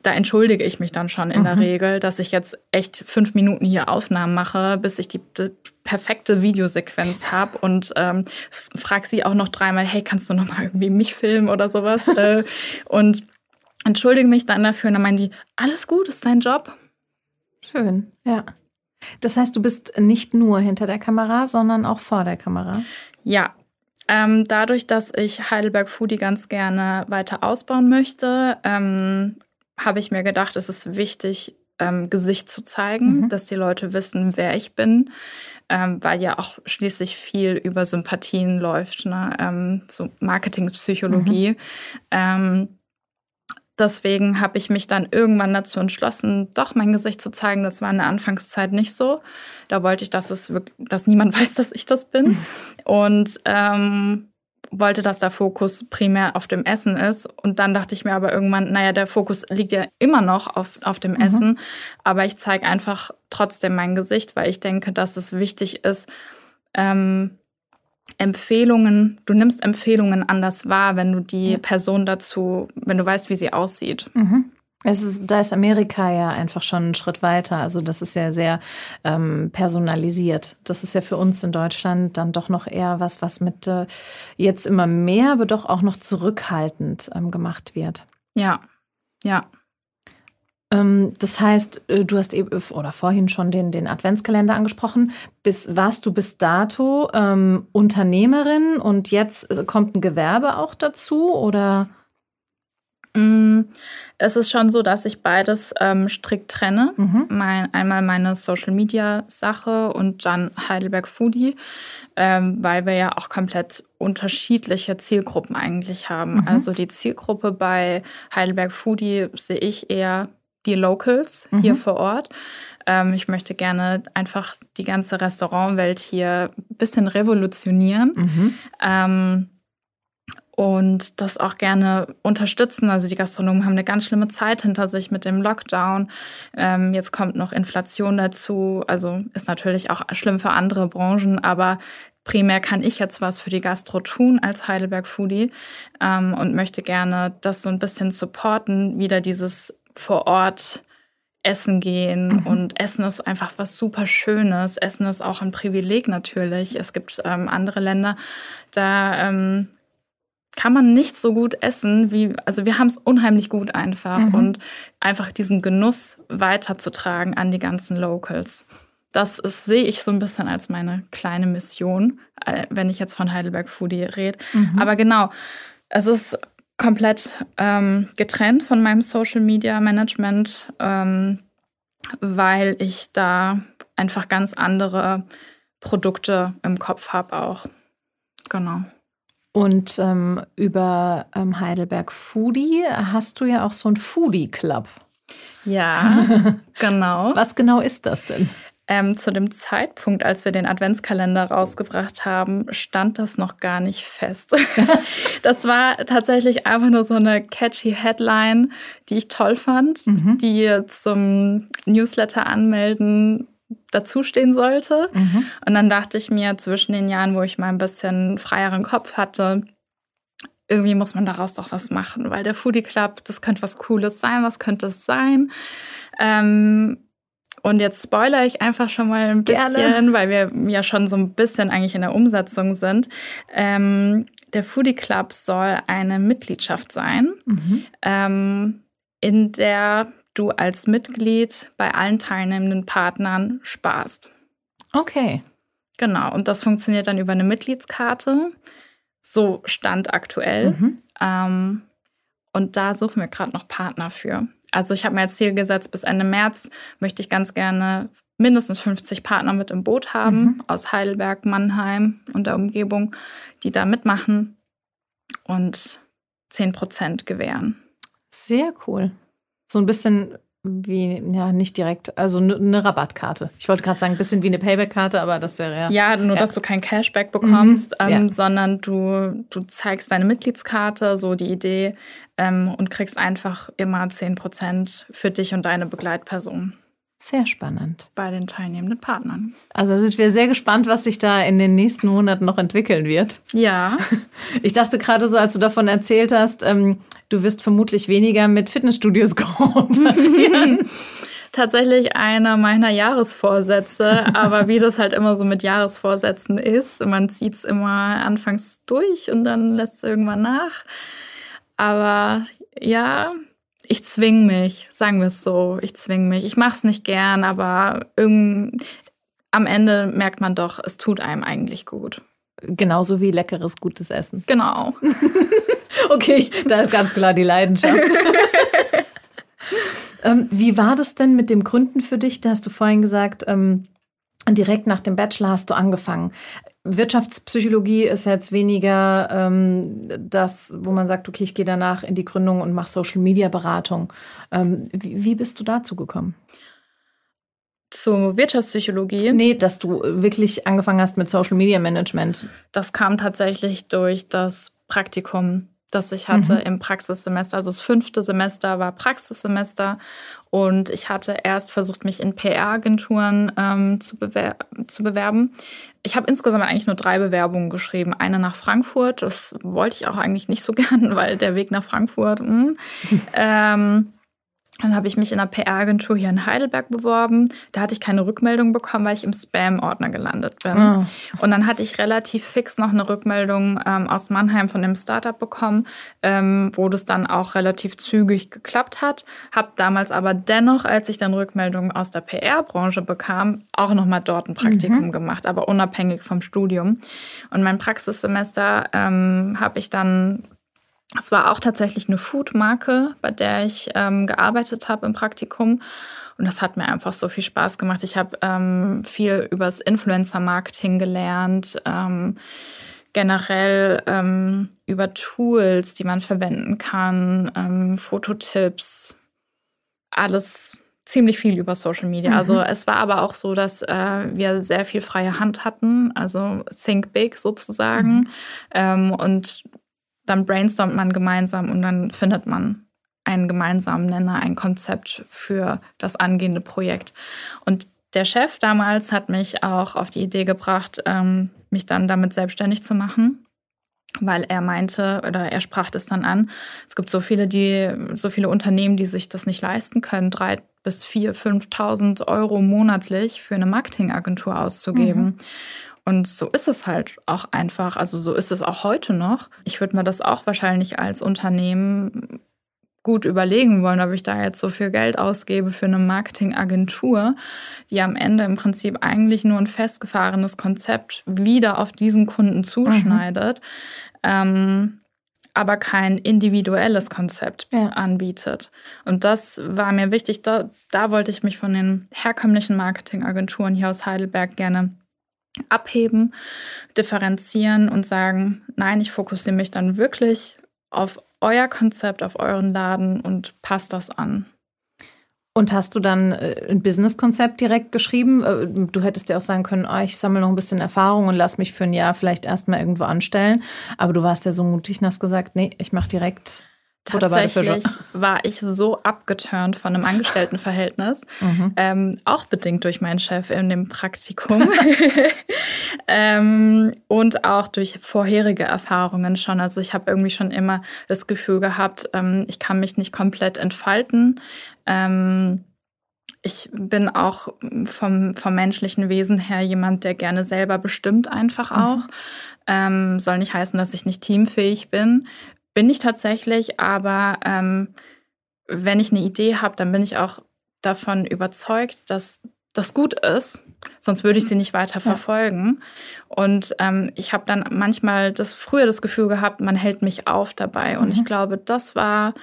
B: da entschuldige ich mich dann schon in mhm. der Regel, dass ich jetzt echt fünf Minuten hier Aufnahmen mache, bis ich die, die perfekte Videosequenz habe und ähm, frage sie auch noch dreimal, hey, kannst du noch mal irgendwie mich filmen oder sowas? äh, und entschuldige mich dann dafür und dann meinen die, alles gut, ist dein Job.
A: Schön, ja. Das heißt, du bist nicht nur hinter der Kamera, sondern auch vor der Kamera.
B: Ja, ähm, dadurch, dass ich Heidelberg Foodie ganz gerne weiter ausbauen möchte, ähm, habe ich mir gedacht, es ist wichtig, ähm, Gesicht zu zeigen, mhm. dass die Leute wissen, wer ich bin, ähm, weil ja auch schließlich viel über Sympathien läuft, ne? ähm, so Marketingpsychologie. Mhm. Ähm, deswegen habe ich mich dann irgendwann dazu entschlossen, doch mein Gesicht zu zeigen. Das war in der Anfangszeit nicht so. Da wollte ich, dass es wirklich, dass niemand weiß, dass ich das bin. Mhm. Und ähm, wollte, dass der Fokus primär auf dem Essen ist. Und dann dachte ich mir aber irgendwann, naja, der Fokus liegt ja immer noch auf, auf dem mhm. Essen. Aber ich zeige einfach trotzdem mein Gesicht, weil ich denke, dass es wichtig ist, ähm, Empfehlungen, du nimmst Empfehlungen anders wahr, wenn du die. Person dazu, wenn du weißt, wie sie aussieht.
A: Mhm. Es ist, da ist Amerika ja einfach schon einen Schritt weiter. Also das ist ja sehr ähm, personalisiert. Das ist ja für uns in Deutschland dann doch noch eher was, was mit äh, jetzt immer mehr, aber doch auch noch zurückhaltend ähm, gemacht wird.
B: Ja, ja.
A: Ähm, das heißt, äh, du hast eben oder vorhin schon den, den Adventskalender angesprochen. Bis, warst du bis dato ähm, Unternehmerin und jetzt äh, kommt ein Gewerbe auch dazu oder?
B: Mm, es ist schon so, dass ich beides ähm, strikt trenne. Mhm. Mein, einmal meine Social Media Sache und dann Heidelberg Foodie, ähm, weil wir ja auch komplett unterschiedliche Zielgruppen eigentlich haben. Mhm. Also die Zielgruppe bei Heidelberg Foodie sehe ich eher die Locals mhm. hier vor Ort. Ähm, ich möchte gerne einfach die ganze Restaurantwelt hier ein bisschen revolutionieren. Und das auch gerne unterstützen. Also die Gastronomen haben eine ganz schlimme Zeit hinter sich mit dem Lockdown. Ähm, jetzt kommt noch Inflation dazu. Also ist natürlich auch schlimm für andere Branchen, aber primär kann ich jetzt was für die Gastro tun als Heidelberg Foodie ähm, und möchte gerne das so ein bisschen supporten, wieder dieses vor Ort essen gehen. Mhm. Und Essen ist einfach was super Schönes. Essen ist auch ein Privileg natürlich. Es gibt ähm, andere Länder, da ähm, kann man nicht so gut essen wie, also wir haben es unheimlich gut einfach mhm. und einfach diesen Genuss weiterzutragen an die ganzen Locals. Das ist, sehe ich so ein bisschen als meine kleine Mission, äh, wenn ich jetzt von Heidelberg Foodie rede. Mhm. Aber genau, es ist komplett ähm, getrennt von meinem Social Media Management, ähm, weil ich da einfach ganz andere Produkte im Kopf habe auch. Genau.
A: Und ähm, über ähm, Heidelberg Foodie hast du ja auch so einen Foodie Club.
B: Ja, genau.
A: Was genau ist das denn?
B: Ähm, zu dem Zeitpunkt, als wir den Adventskalender rausgebracht haben, stand das noch gar nicht fest. das war tatsächlich einfach nur so eine catchy Headline, die ich toll fand, mhm. die zum Newsletter anmelden dazustehen sollte. Mhm. Und dann dachte ich mir, zwischen den Jahren, wo ich mal ein bisschen freieren Kopf hatte, irgendwie muss man daraus doch was machen, weil der Foodie Club, das könnte was Cooles sein, was könnte es sein? Ähm, und jetzt spoilere ich einfach schon mal ein bisschen, Gerne. weil wir ja schon so ein bisschen eigentlich in der Umsetzung sind. Ähm, der Foodie Club soll eine Mitgliedschaft sein, mhm. ähm, in der du als Mitglied bei allen teilnehmenden Partnern sparst.
A: Okay.
B: Genau, und das funktioniert dann über eine Mitgliedskarte. So stand aktuell. Mhm. Ähm, und da suchen wir gerade noch Partner für. Also ich habe mir als Ziel gesetzt, bis Ende März möchte ich ganz gerne mindestens 50 Partner mit im Boot haben mhm. aus Heidelberg, Mannheim und der Umgebung, die da mitmachen und 10 Prozent gewähren.
A: Sehr cool. So ein bisschen wie, ja, nicht direkt, also eine Rabattkarte. Ich wollte gerade sagen, ein bisschen wie eine Payback-Karte, aber das wäre ja.
B: Ja, nur ja. dass du kein Cashback bekommst, mhm. ähm, ja. sondern du, du zeigst deine Mitgliedskarte, so die Idee, ähm, und kriegst einfach immer 10% für dich und deine Begleitperson.
A: Sehr spannend.
B: Bei den teilnehmenden Partnern.
A: Also sind wir sehr gespannt, was sich da in den nächsten Monaten noch entwickeln wird.
B: Ja.
A: Ich dachte gerade so, als du davon erzählt hast, ähm, du wirst vermutlich weniger mit Fitnessstudios kooperieren.
B: Tatsächlich einer meiner Jahresvorsätze, aber wie das halt immer so mit Jahresvorsätzen ist, man zieht es immer anfangs durch und dann lässt es irgendwann nach. Aber ja, ich zwing mich, sagen wir es so, ich zwing mich. Ich mache es nicht gern, aber am Ende merkt man doch, es tut einem eigentlich gut.
A: Genauso wie leckeres, gutes Essen.
B: Genau.
A: okay, da ist ganz klar die Leidenschaft. ähm, wie war das denn mit dem Gründen für dich? Da hast du vorhin gesagt, ähm, direkt nach dem Bachelor hast du angefangen. Wirtschaftspsychologie ist jetzt weniger ähm, das, wo man sagt, okay, ich gehe danach in die Gründung und mache Social Media Beratung. Ähm, wie, wie bist du dazu gekommen?
B: Zur Wirtschaftspsychologie?
A: Nee, dass du wirklich angefangen hast mit Social Media Management.
B: Das kam tatsächlich durch das Praktikum das ich hatte mhm. im Praxissemester. Also das fünfte Semester war Praxissemester und ich hatte erst versucht, mich in PR-Agenturen ähm, zu, bewer zu bewerben. Ich habe insgesamt eigentlich nur drei Bewerbungen geschrieben. Eine nach Frankfurt, das wollte ich auch eigentlich nicht so gern, weil der Weg nach Frankfurt. Mh. ähm, dann habe ich mich in einer PR-Agentur hier in Heidelberg beworben. Da hatte ich keine Rückmeldung bekommen, weil ich im Spam-Ordner gelandet bin. Oh. Und dann hatte ich relativ fix noch eine Rückmeldung ähm, aus Mannheim von dem Startup bekommen, ähm, wo das dann auch relativ zügig geklappt hat. Habe damals aber dennoch, als ich dann Rückmeldungen aus der PR-Branche bekam, auch nochmal dort ein Praktikum mhm. gemacht, aber unabhängig vom Studium. Und mein Praxissemester ähm, habe ich dann es war auch tatsächlich eine Food-Marke, bei der ich ähm, gearbeitet habe im Praktikum. Und das hat mir einfach so viel Spaß gemacht. Ich habe ähm, viel übers Influencer-Marketing gelernt, ähm, generell ähm, über Tools, die man verwenden kann, ähm, Fototipps, alles ziemlich viel über Social Media. Mhm. Also es war aber auch so, dass äh, wir sehr viel freie Hand hatten, also think big sozusagen. Mhm. Ähm, und dann brainstormt man gemeinsam und dann findet man einen gemeinsamen Nenner, ein Konzept für das angehende Projekt. Und der Chef damals hat mich auch auf die Idee gebracht, ähm, mich dann damit selbstständig zu machen. weil er meinte oder er sprach das dann an. Es gibt so viele, die so viele Unternehmen, die sich das nicht leisten können, drei bis vier, 5.000 Euro monatlich für eine Marketingagentur auszugeben. Mhm. Und so ist es halt auch einfach. Also so ist es auch heute noch. Ich würde mir das auch wahrscheinlich als Unternehmen gut überlegen wollen, ob ich da jetzt so viel Geld ausgebe für eine Marketingagentur, die am Ende im Prinzip eigentlich nur ein festgefahrenes Konzept wieder auf diesen Kunden zuschneidet, mhm. ähm, aber kein individuelles Konzept ja. anbietet. Und das war mir wichtig. Da, da wollte ich mich von den herkömmlichen Marketingagenturen hier aus Heidelberg gerne abheben, differenzieren und sagen, nein, ich fokussiere mich dann wirklich auf euer Konzept, auf euren Laden und passt das an.
A: Und hast du dann äh, ein Business-Konzept direkt geschrieben? Äh, du hättest ja auch sagen können, oh, ich sammle noch ein bisschen Erfahrung und lass mich für ein Jahr vielleicht erstmal irgendwo anstellen. Aber du warst ja so mutig und hast gesagt, nee, ich mache direkt
B: Tatsächlich war ich so abgeturnt von einem Angestelltenverhältnis, mhm. ähm, auch bedingt durch meinen Chef in dem Praktikum ähm, und auch durch vorherige Erfahrungen schon. Also ich habe irgendwie schon immer das Gefühl gehabt, ähm, ich kann mich nicht komplett entfalten. Ähm, ich bin auch vom, vom menschlichen Wesen her jemand, der gerne selber bestimmt einfach mhm. auch. Mhm. Ähm, soll nicht heißen, dass ich nicht teamfähig bin bin ich tatsächlich, aber ähm, wenn ich eine Idee habe, dann bin ich auch davon überzeugt, dass das gut ist. Sonst würde ich sie nicht weiter verfolgen. Ja. Und ähm, ich habe dann manchmal das früher das Gefühl gehabt, man hält mich auf dabei. Und mhm. ich glaube, das war,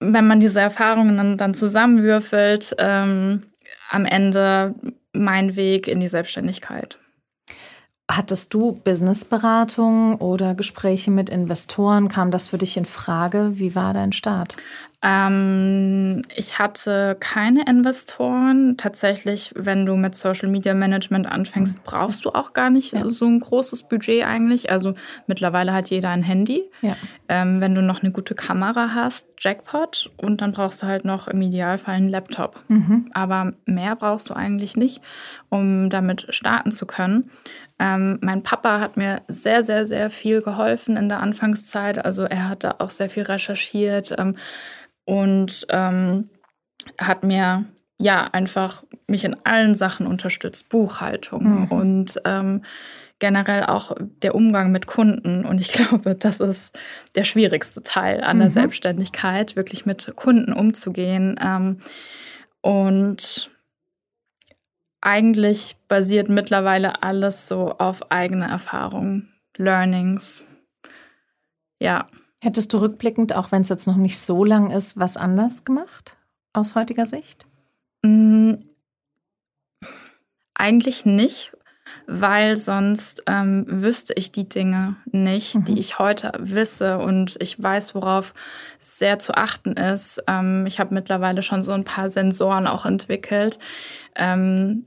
B: wenn man diese Erfahrungen dann, dann zusammenwürfelt, ähm, am Ende mein Weg in die Selbstständigkeit.
A: Hattest du Businessberatung oder Gespräche mit Investoren? Kam das für dich in Frage? Wie war dein Start?
B: Ähm, ich hatte keine Investoren. Tatsächlich, wenn du mit Social Media Management anfängst, mhm. brauchst du auch gar nicht ja. so ein großes Budget eigentlich. Also mittlerweile hat jeder ein Handy. Ja. Ähm, wenn du noch eine gute Kamera hast, Jackpot. Und dann brauchst du halt noch im Idealfall einen Laptop. Mhm. Aber mehr brauchst du eigentlich nicht, um damit starten zu können. Ähm, mein Papa hat mir sehr, sehr, sehr viel geholfen in der Anfangszeit. Also er hat da auch sehr viel recherchiert. Ähm, und ähm, hat mir ja einfach mich in allen Sachen unterstützt, Buchhaltung mhm. und ähm, generell auch der Umgang mit Kunden. Und ich glaube, das ist der schwierigste Teil an der mhm. Selbstständigkeit, wirklich mit Kunden umzugehen. Ähm, und eigentlich basiert mittlerweile alles so auf eigene Erfahrungen, Learnings. Ja.
A: Hättest du rückblickend, auch wenn es jetzt noch nicht so lang ist, was anders gemacht aus heutiger Sicht?
B: Mm, eigentlich nicht, weil sonst ähm, wüsste ich die Dinge nicht, mhm. die ich heute wisse und ich weiß, worauf sehr zu achten ist. Ähm, ich habe mittlerweile schon so ein paar Sensoren auch entwickelt. Ähm,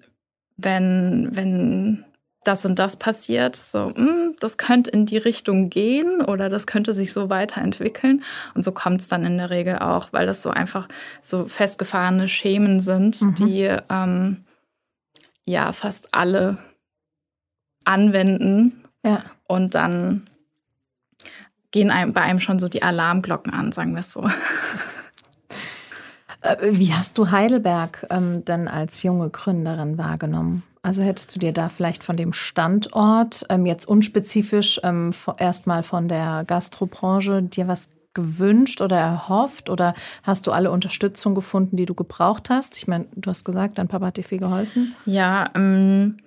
B: wenn, wenn das und das passiert, so, mh, hm, das könnte in die Richtung gehen oder das könnte sich so weiterentwickeln. Und so kommt es dann in der Regel auch, weil das so einfach so festgefahrene Schemen sind, mhm. die ähm, ja fast alle anwenden. Ja. Und dann gehen einem, bei einem schon so die Alarmglocken an, sagen wir es so.
A: Äh, wie hast du Heidelberg ähm, denn als junge Gründerin wahrgenommen? Also hättest du dir da vielleicht von dem Standort, ähm, jetzt unspezifisch ähm, erstmal von der Gastrobranche, dir was gewünscht oder erhofft? Oder hast du alle Unterstützung gefunden, die du gebraucht hast? Ich meine, du hast gesagt, dein Papa hat dir viel geholfen.
B: Ja, ähm,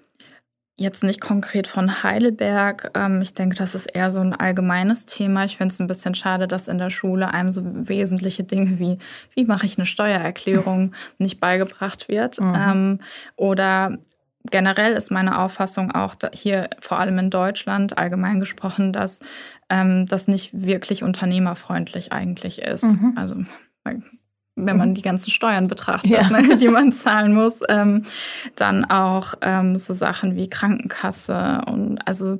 B: jetzt nicht konkret von Heidelberg. Ähm, ich denke, das ist eher so ein allgemeines Thema. Ich finde es ein bisschen schade, dass in der Schule einem so wesentliche Dinge wie, wie mache ich eine Steuererklärung, nicht beigebracht wird. Mhm. Ähm, oder generell ist meine Auffassung auch hier, vor allem in Deutschland, allgemein gesprochen, dass ähm, das nicht wirklich unternehmerfreundlich eigentlich ist. Mhm. Also wenn man mhm. die ganzen Steuern betrachtet, ja. ne, die man zahlen muss, ähm, dann auch ähm, so Sachen wie Krankenkasse und also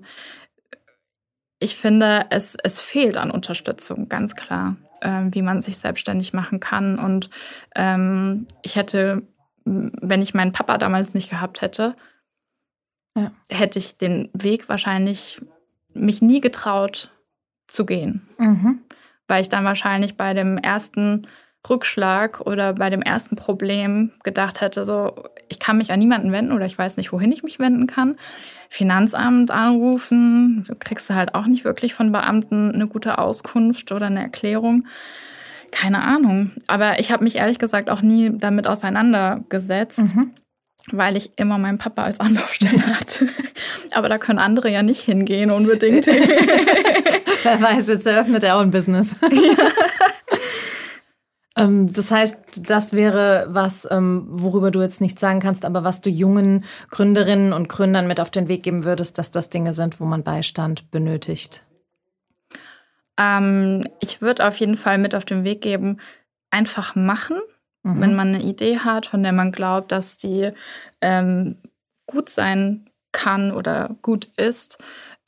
B: ich finde, es, es fehlt an Unterstützung, ganz klar, ähm, wie man sich selbstständig machen kann. Und ähm, ich hätte wenn ich meinen Papa damals nicht gehabt hätte, ja. hätte ich den Weg wahrscheinlich mich nie getraut zu gehen. Mhm. Weil ich dann wahrscheinlich bei dem ersten Rückschlag oder bei dem ersten Problem gedacht hätte, so, ich kann mich an niemanden wenden oder ich weiß nicht, wohin ich mich wenden kann. Finanzamt anrufen, so kriegst du halt auch nicht wirklich von Beamten eine gute Auskunft oder eine Erklärung. Keine Ahnung. Aber ich habe mich ehrlich gesagt auch nie damit auseinandergesetzt. Mhm weil ich immer meinen Papa als Anlaufstelle hatte. Aber da können andere ja nicht hingehen unbedingt.
A: Wer weiß, jetzt eröffnet er auch ein Business. Ja. Ähm, das heißt, das wäre was, ähm, worüber du jetzt nichts sagen kannst, aber was du jungen Gründerinnen und Gründern mit auf den Weg geben würdest, dass das Dinge sind, wo man Beistand benötigt.
B: Ähm, ich würde auf jeden Fall mit auf den Weg geben, einfach machen. Mhm. Wenn man eine Idee hat, von der man glaubt, dass die ähm, gut sein kann oder gut ist,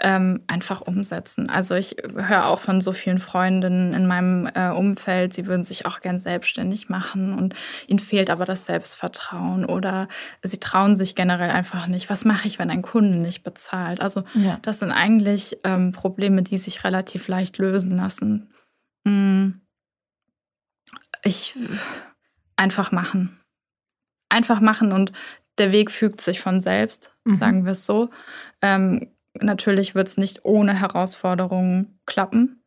B: ähm, einfach umsetzen. Also ich höre auch von so vielen Freundinnen in meinem äh, Umfeld, sie würden sich auch gern selbstständig machen und ihnen fehlt aber das Selbstvertrauen oder sie trauen sich generell einfach nicht. Was mache ich, wenn ein Kunde nicht bezahlt? Also ja. das sind eigentlich ähm, Probleme, die sich relativ leicht lösen lassen. Hm. Ich einfach machen. Einfach machen und der Weg fügt sich von selbst, mhm. sagen wir es so. Ähm, Natürlich wird es nicht ohne Herausforderungen klappen.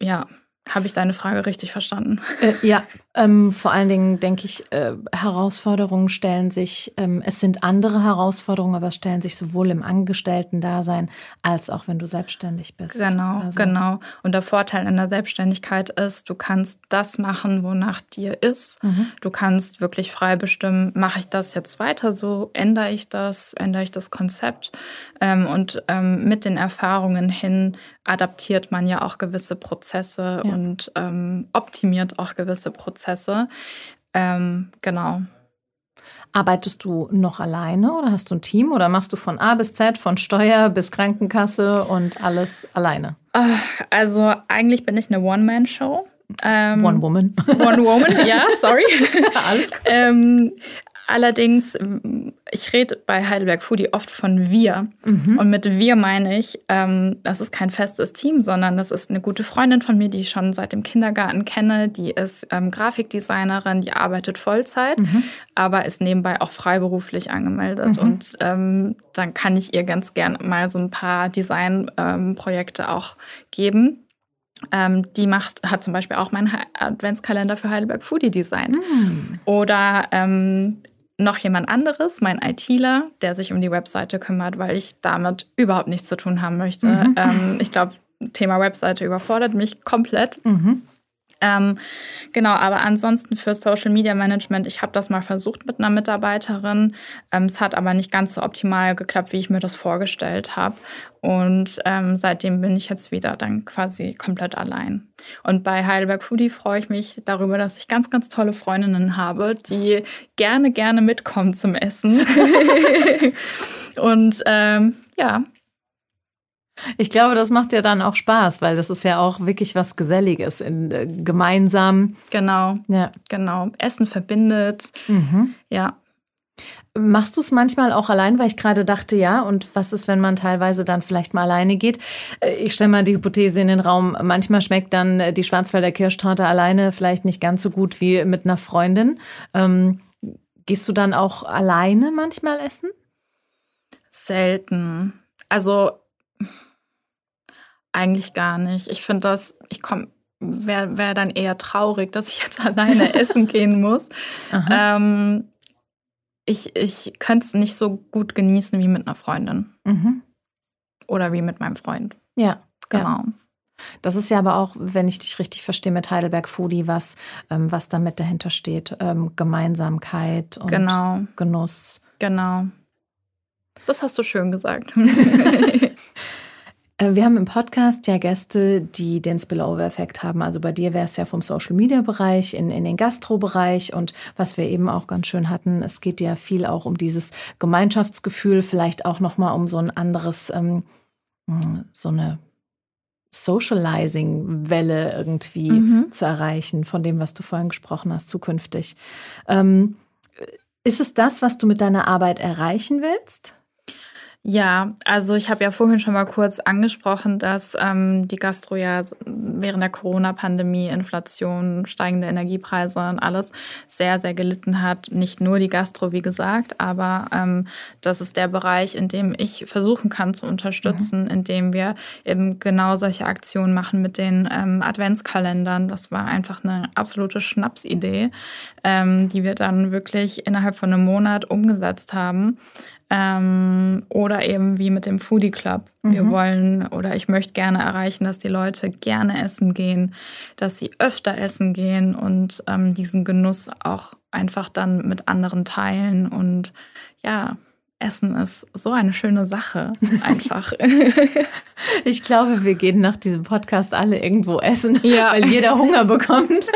B: Ja, habe ich deine Frage richtig verstanden?
A: Äh, ja, ähm, vor allen Dingen denke ich, äh, Herausforderungen stellen sich, ähm, es sind andere Herausforderungen, aber es stellen sich sowohl im Angestellten-Dasein als auch wenn du selbstständig bist.
B: Genau, also. genau. Und der Vorteil in der Selbstständigkeit ist, du kannst das machen, wonach dir ist. Mhm. Du kannst wirklich frei bestimmen, mache ich das jetzt weiter so, ändere ich das, ändere ich das Konzept. Ähm, und ähm, mit den Erfahrungen hin adaptiert man ja auch gewisse Prozesse ja. Und ähm, optimiert auch gewisse Prozesse. Ähm, genau.
A: Arbeitest du noch alleine oder hast du ein Team oder machst du von A bis Z, von Steuer bis Krankenkasse und alles alleine?
B: Also eigentlich bin ich eine One-Man-Show.
A: Ähm, One Woman.
B: One Woman, ja, sorry. Alles gut. Ähm, Allerdings, ich rede bei Heidelberg Foodie oft von wir. Mhm. Und mit wir meine ich, ähm, das ist kein festes Team, sondern das ist eine gute Freundin von mir, die ich schon seit dem Kindergarten kenne. Die ist ähm, Grafikdesignerin, die arbeitet Vollzeit, mhm. aber ist nebenbei auch freiberuflich angemeldet. Mhm. Und ähm, dann kann ich ihr ganz gern mal so ein paar Designprojekte ähm, auch geben. Ähm, die macht, hat zum Beispiel auch meinen Adventskalender für Heidelberg Foodie Design. Mm. Oder ähm, noch jemand anderes, mein ITler, der sich um die Webseite kümmert, weil ich damit überhaupt nichts zu tun haben möchte. Mhm. Ähm, ich glaube, Thema Webseite überfordert mich komplett. Mhm. Ähm, genau, aber ansonsten für Social Media Management, ich habe das mal versucht mit einer Mitarbeiterin. Ähm, es hat aber nicht ganz so optimal geklappt, wie ich mir das vorgestellt habe. Und ähm, seitdem bin ich jetzt wieder dann quasi komplett allein. Und bei Heidelberg Foodie freue ich mich darüber, dass ich ganz, ganz tolle Freundinnen habe, die gerne, gerne mitkommen zum Essen. Und ähm, ja,
A: ich glaube, das macht ja dann auch Spaß, weil das ist ja auch wirklich was Geselliges, in, äh, gemeinsam.
B: Genau, ja. genau. Essen verbindet. Mhm. Ja.
A: Machst du es manchmal auch allein, weil ich gerade dachte, ja, und was ist, wenn man teilweise dann vielleicht mal alleine geht? Äh, ich stelle mal die Hypothese in den Raum, manchmal schmeckt dann äh, die Schwarzwälder Kirschtorte alleine vielleicht nicht ganz so gut wie mit einer Freundin. Ähm, gehst du dann auch alleine manchmal essen?
B: Selten. Also eigentlich gar nicht. Ich finde das, ich komme, wäre wär dann eher traurig, dass ich jetzt alleine essen gehen muss. Ähm, ich ich könnte es nicht so gut genießen wie mit einer Freundin. Mhm. Oder wie mit meinem Freund.
A: Ja, genau. Ja. Das ist ja aber auch, wenn ich dich richtig verstehe, mit Heidelberg Foodie, was, ähm, was damit dahinter steht. Ähm, Gemeinsamkeit und genau. Genuss.
B: Genau. Das hast du schön gesagt.
A: Äh, wir haben im Podcast ja Gäste, die den Spillover-Effekt haben. Also bei dir wäre es ja vom Social-Media-Bereich in, in den Gastro-Bereich. Und was wir eben auch ganz schön hatten, es geht ja viel auch um dieses Gemeinschaftsgefühl, vielleicht auch nochmal um so ein anderes, ähm, hm, so eine Socializing-Welle irgendwie mhm. zu erreichen, von dem, was du vorhin gesprochen hast, zukünftig. Ähm, ist es das, was du mit deiner Arbeit erreichen willst?
B: Ja, also ich habe ja vorhin schon mal kurz angesprochen, dass ähm, die Gastro ja während der Corona-Pandemie, Inflation, steigende Energiepreise und alles sehr, sehr gelitten hat. Nicht nur die Gastro, wie gesagt, aber ähm, das ist der Bereich, in dem ich versuchen kann zu unterstützen, mhm. indem wir eben genau solche Aktionen machen mit den ähm, Adventskalendern. Das war einfach eine absolute Schnapsidee, ähm, die wir dann wirklich innerhalb von einem Monat umgesetzt haben. Ähm, oder eben wie mit dem Foodie Club. Wir mhm. wollen oder ich möchte gerne erreichen, dass die Leute gerne essen gehen, dass sie öfter essen gehen und ähm, diesen Genuss auch einfach dann mit anderen teilen. Und ja, Essen ist so eine schöne Sache, einfach.
A: ich glaube, wir gehen nach diesem Podcast alle irgendwo essen, ja. weil jeder Hunger bekommt.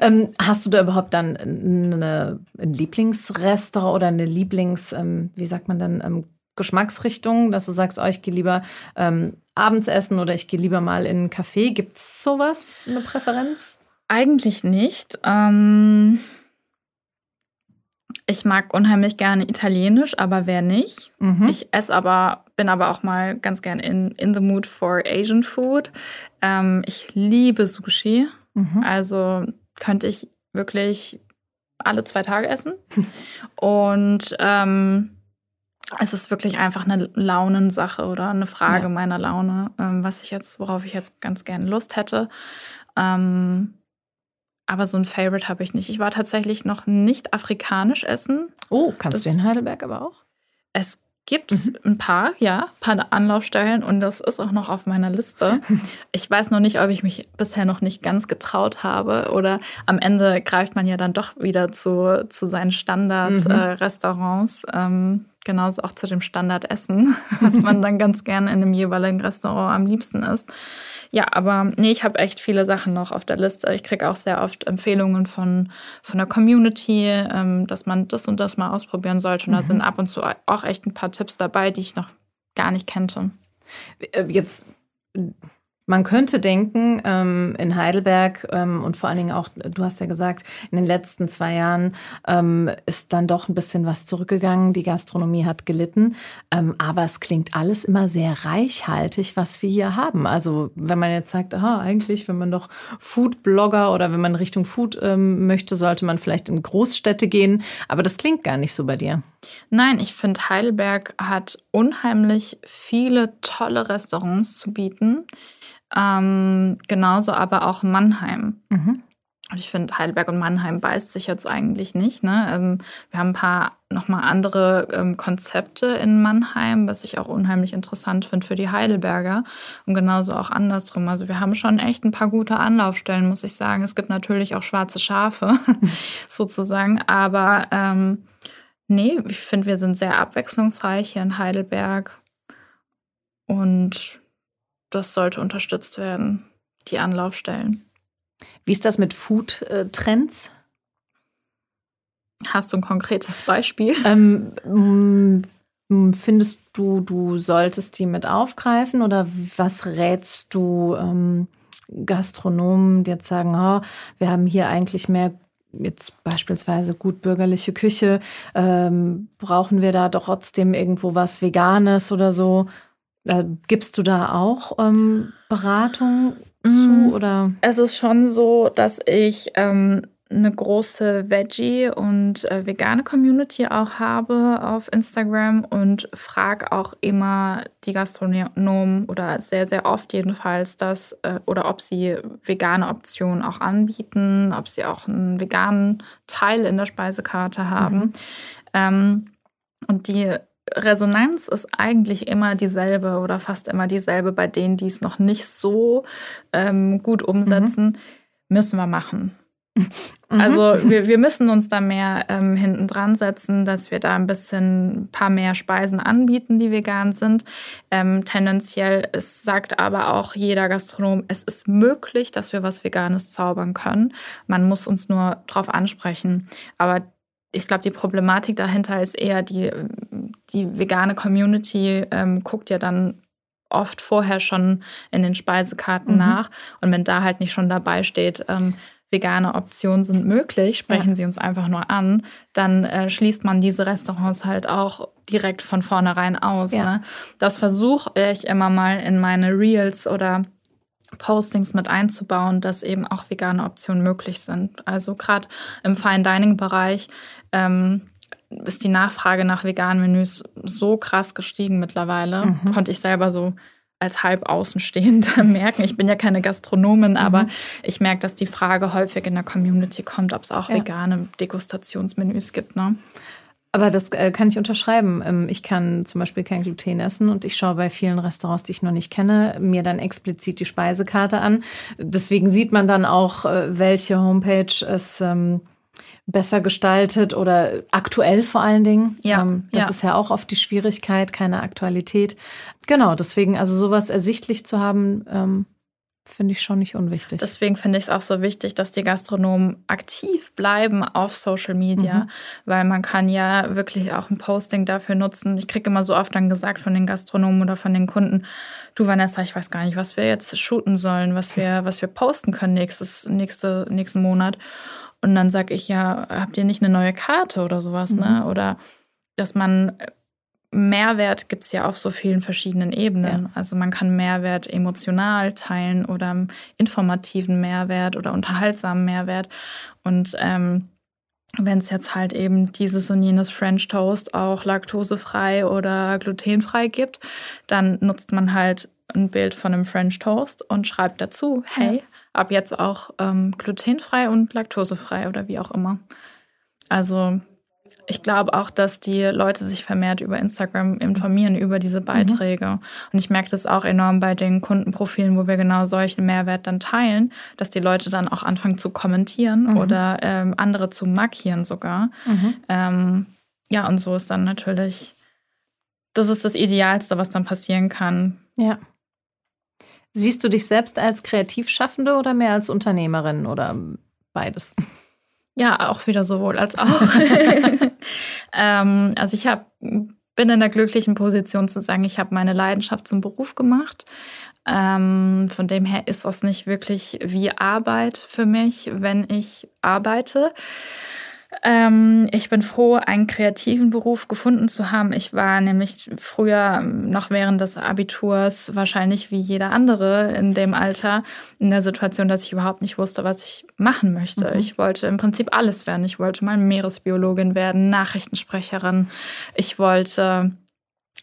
A: Ähm, hast du da überhaupt dann eine, ein Lieblingsrestaurant oder eine Lieblings, ähm, wie sagt man dann, ähm, Geschmacksrichtung, dass du sagst, oh, ich gehe lieber ähm, abends essen oder ich gehe lieber mal in einen Café? Gibt es sowas, eine Präferenz?
B: Eigentlich nicht. Ähm, ich mag unheimlich gerne Italienisch, aber wer nicht? Mhm. Ich esse aber, bin aber auch mal ganz gern in, in the mood for Asian Food. Ähm, ich liebe Sushi. Mhm. Also könnte ich wirklich alle zwei Tage essen. Und ähm, es ist wirklich einfach eine Launensache oder eine Frage ja. meiner Laune, ähm, was ich jetzt, worauf ich jetzt ganz gerne Lust hätte. Ähm, aber so ein Favorite habe ich nicht. Ich war tatsächlich noch nicht afrikanisch essen.
A: Oh, kannst das, du in Heidelberg aber auch?
B: Es Gibt es mhm. ein paar, ja, ein paar Anlaufstellen und das ist auch noch auf meiner Liste. Ich weiß noch nicht, ob ich mich bisher noch nicht ganz getraut habe oder am Ende greift man ja dann doch wieder zu, zu seinen Standardrestaurants. Mhm. Äh, ähm, genauso auch zu dem Standardessen, was man dann ganz gerne in dem jeweiligen Restaurant am liebsten isst. Ja, aber nee, ich habe echt viele Sachen noch auf der Liste. Ich kriege auch sehr oft Empfehlungen von, von der Community, ähm, dass man das und das mal ausprobieren sollte. Und mhm. da sind ab und zu auch echt ein paar Tipps dabei, die ich noch gar nicht kannte.
A: Äh, jetzt man könnte denken, ähm, in Heidelberg ähm, und vor allen Dingen auch, du hast ja gesagt, in den letzten zwei Jahren ähm, ist dann doch ein bisschen was zurückgegangen. Die Gastronomie hat gelitten. Aber es klingt alles immer sehr reichhaltig, was wir hier haben. Also wenn man jetzt sagt, aha, eigentlich, wenn man doch Food-Blogger oder wenn man Richtung Food möchte, sollte man vielleicht in Großstädte gehen. Aber das klingt gar nicht so bei dir.
B: Nein, ich finde, Heidelberg hat unheimlich viele tolle Restaurants zu bieten. Ähm, genauso aber auch Mannheim. Mhm. Und ich finde, Heidelberg und Mannheim beißt sich jetzt eigentlich nicht. Ne? Ähm, wir haben ein paar nochmal andere ähm, Konzepte in Mannheim, was ich auch unheimlich interessant finde für die Heidelberger. Und genauso auch andersrum. Also wir haben schon echt ein paar gute Anlaufstellen, muss ich sagen. Es gibt natürlich auch schwarze Schafe, sozusagen. Aber ähm, nee, ich finde, wir sind sehr abwechslungsreich hier in Heidelberg. Und das sollte unterstützt werden, die Anlaufstellen.
A: Wie ist das mit Food-Trends?
B: Hast du ein konkretes Beispiel?
A: Ähm, findest du, du solltest die mit aufgreifen oder was rätst du ähm, Gastronomen, die jetzt sagen, oh, wir haben hier eigentlich mehr jetzt beispielsweise gut bürgerliche Küche, ähm, brauchen wir da doch trotzdem irgendwo was Veganes oder so? Äh, gibst du da auch ähm, Beratung zu? Mm, oder?
B: Es ist schon so, dass ich ähm, eine große Veggie- und äh, vegane Community auch habe auf Instagram und frage auch immer die Gastronomen oder sehr, sehr oft jedenfalls, dass äh, oder ob sie vegane Optionen auch anbieten, ob sie auch einen veganen Teil in der Speisekarte haben. Mhm. Ähm, und die Resonanz ist eigentlich immer dieselbe oder fast immer dieselbe bei denen, die es noch nicht so ähm, gut umsetzen, mhm. müssen wir machen. Mhm. Also wir, wir müssen uns da mehr ähm, hinten dran setzen, dass wir da ein bisschen ein paar mehr Speisen anbieten, die vegan sind. Ähm, tendenziell, es sagt aber auch jeder Gastronom, es ist möglich, dass wir was Veganes zaubern können. Man muss uns nur darauf ansprechen. Aber ich glaube, die Problematik dahinter ist eher, die, die vegane Community ähm, guckt ja dann oft vorher schon in den Speisekarten mhm. nach. Und wenn da halt nicht schon dabei steht, ähm, vegane Optionen sind möglich, sprechen ja. Sie uns einfach nur an, dann äh, schließt man diese Restaurants halt auch direkt von vornherein aus. Ja. Ne? Das versuche ich immer mal in meine Reels oder Postings mit einzubauen, dass eben auch vegane Optionen möglich sind. Also gerade im Fine Dining Bereich ähm, ist die Nachfrage nach veganen Menüs so krass gestiegen mittlerweile. Mhm. Konnte ich selber so als halb Außenstehender merken. Ich bin ja keine Gastronomin, mhm. aber ich merke, dass die Frage häufig in der Community kommt, ob es auch ja. vegane Degustationsmenüs gibt. Ne?
A: Aber das äh, kann ich unterschreiben. Ähm, ich kann zum Beispiel kein Gluten essen und ich schaue bei vielen Restaurants, die ich noch nicht kenne, mir dann explizit die Speisekarte an. Deswegen sieht man dann auch, äh, welche Homepage es ähm, besser gestaltet oder aktuell vor allen Dingen. Ja, ähm, das ja. ist ja auch oft die Schwierigkeit, keine Aktualität. Genau, deswegen also sowas ersichtlich zu haben, ähm, finde ich schon nicht unwichtig.
B: Deswegen finde ich es auch so wichtig, dass die Gastronomen aktiv bleiben auf Social Media, mhm. weil man kann ja wirklich auch ein Posting dafür nutzen. Ich kriege immer so oft dann gesagt von den Gastronomen oder von den Kunden, du Vanessa, ich weiß gar nicht, was wir jetzt shooten sollen, was wir, was wir posten können nächstes, nächste, nächsten Monat. Und dann sage ich ja, habt ihr nicht eine neue Karte oder sowas, ne? mhm. ne? Oder dass man Mehrwert gibt es ja auf so vielen verschiedenen Ebenen. Ja. Also man kann Mehrwert emotional teilen oder informativen Mehrwert oder unterhaltsamen Mehrwert. Und ähm, wenn es jetzt halt eben dieses und jenes French Toast auch laktosefrei oder glutenfrei gibt, dann nutzt man halt ein Bild von einem French Toast und schreibt dazu, hey, ja ab jetzt auch ähm, glutenfrei und laktosefrei oder wie auch immer. Also ich glaube auch, dass die Leute sich vermehrt über Instagram informieren über diese mhm. Beiträge. Mhm. Und ich merke das auch enorm bei den Kundenprofilen, wo wir genau solchen Mehrwert dann teilen, dass die Leute dann auch anfangen zu kommentieren mhm. oder ähm, andere zu markieren sogar. Mhm. Ähm, ja, und so ist dann natürlich, das ist das Idealste, was dann passieren kann.
A: Ja. Siehst du dich selbst als Kreativschaffende oder mehr als Unternehmerin oder beides?
B: Ja, auch wieder sowohl als auch. ähm, also ich hab, bin in der glücklichen Position zu sagen, ich habe meine Leidenschaft zum Beruf gemacht. Ähm, von dem her ist das nicht wirklich wie Arbeit für mich, wenn ich arbeite. Ähm, ich bin froh, einen kreativen Beruf gefunden zu haben. Ich war nämlich früher, noch während des Abiturs, wahrscheinlich wie jeder andere in dem Alter, in der Situation, dass ich überhaupt nicht wusste, was ich machen möchte. Mhm. Ich wollte im Prinzip alles werden. Ich wollte mal Meeresbiologin werden, Nachrichtensprecherin. Ich wollte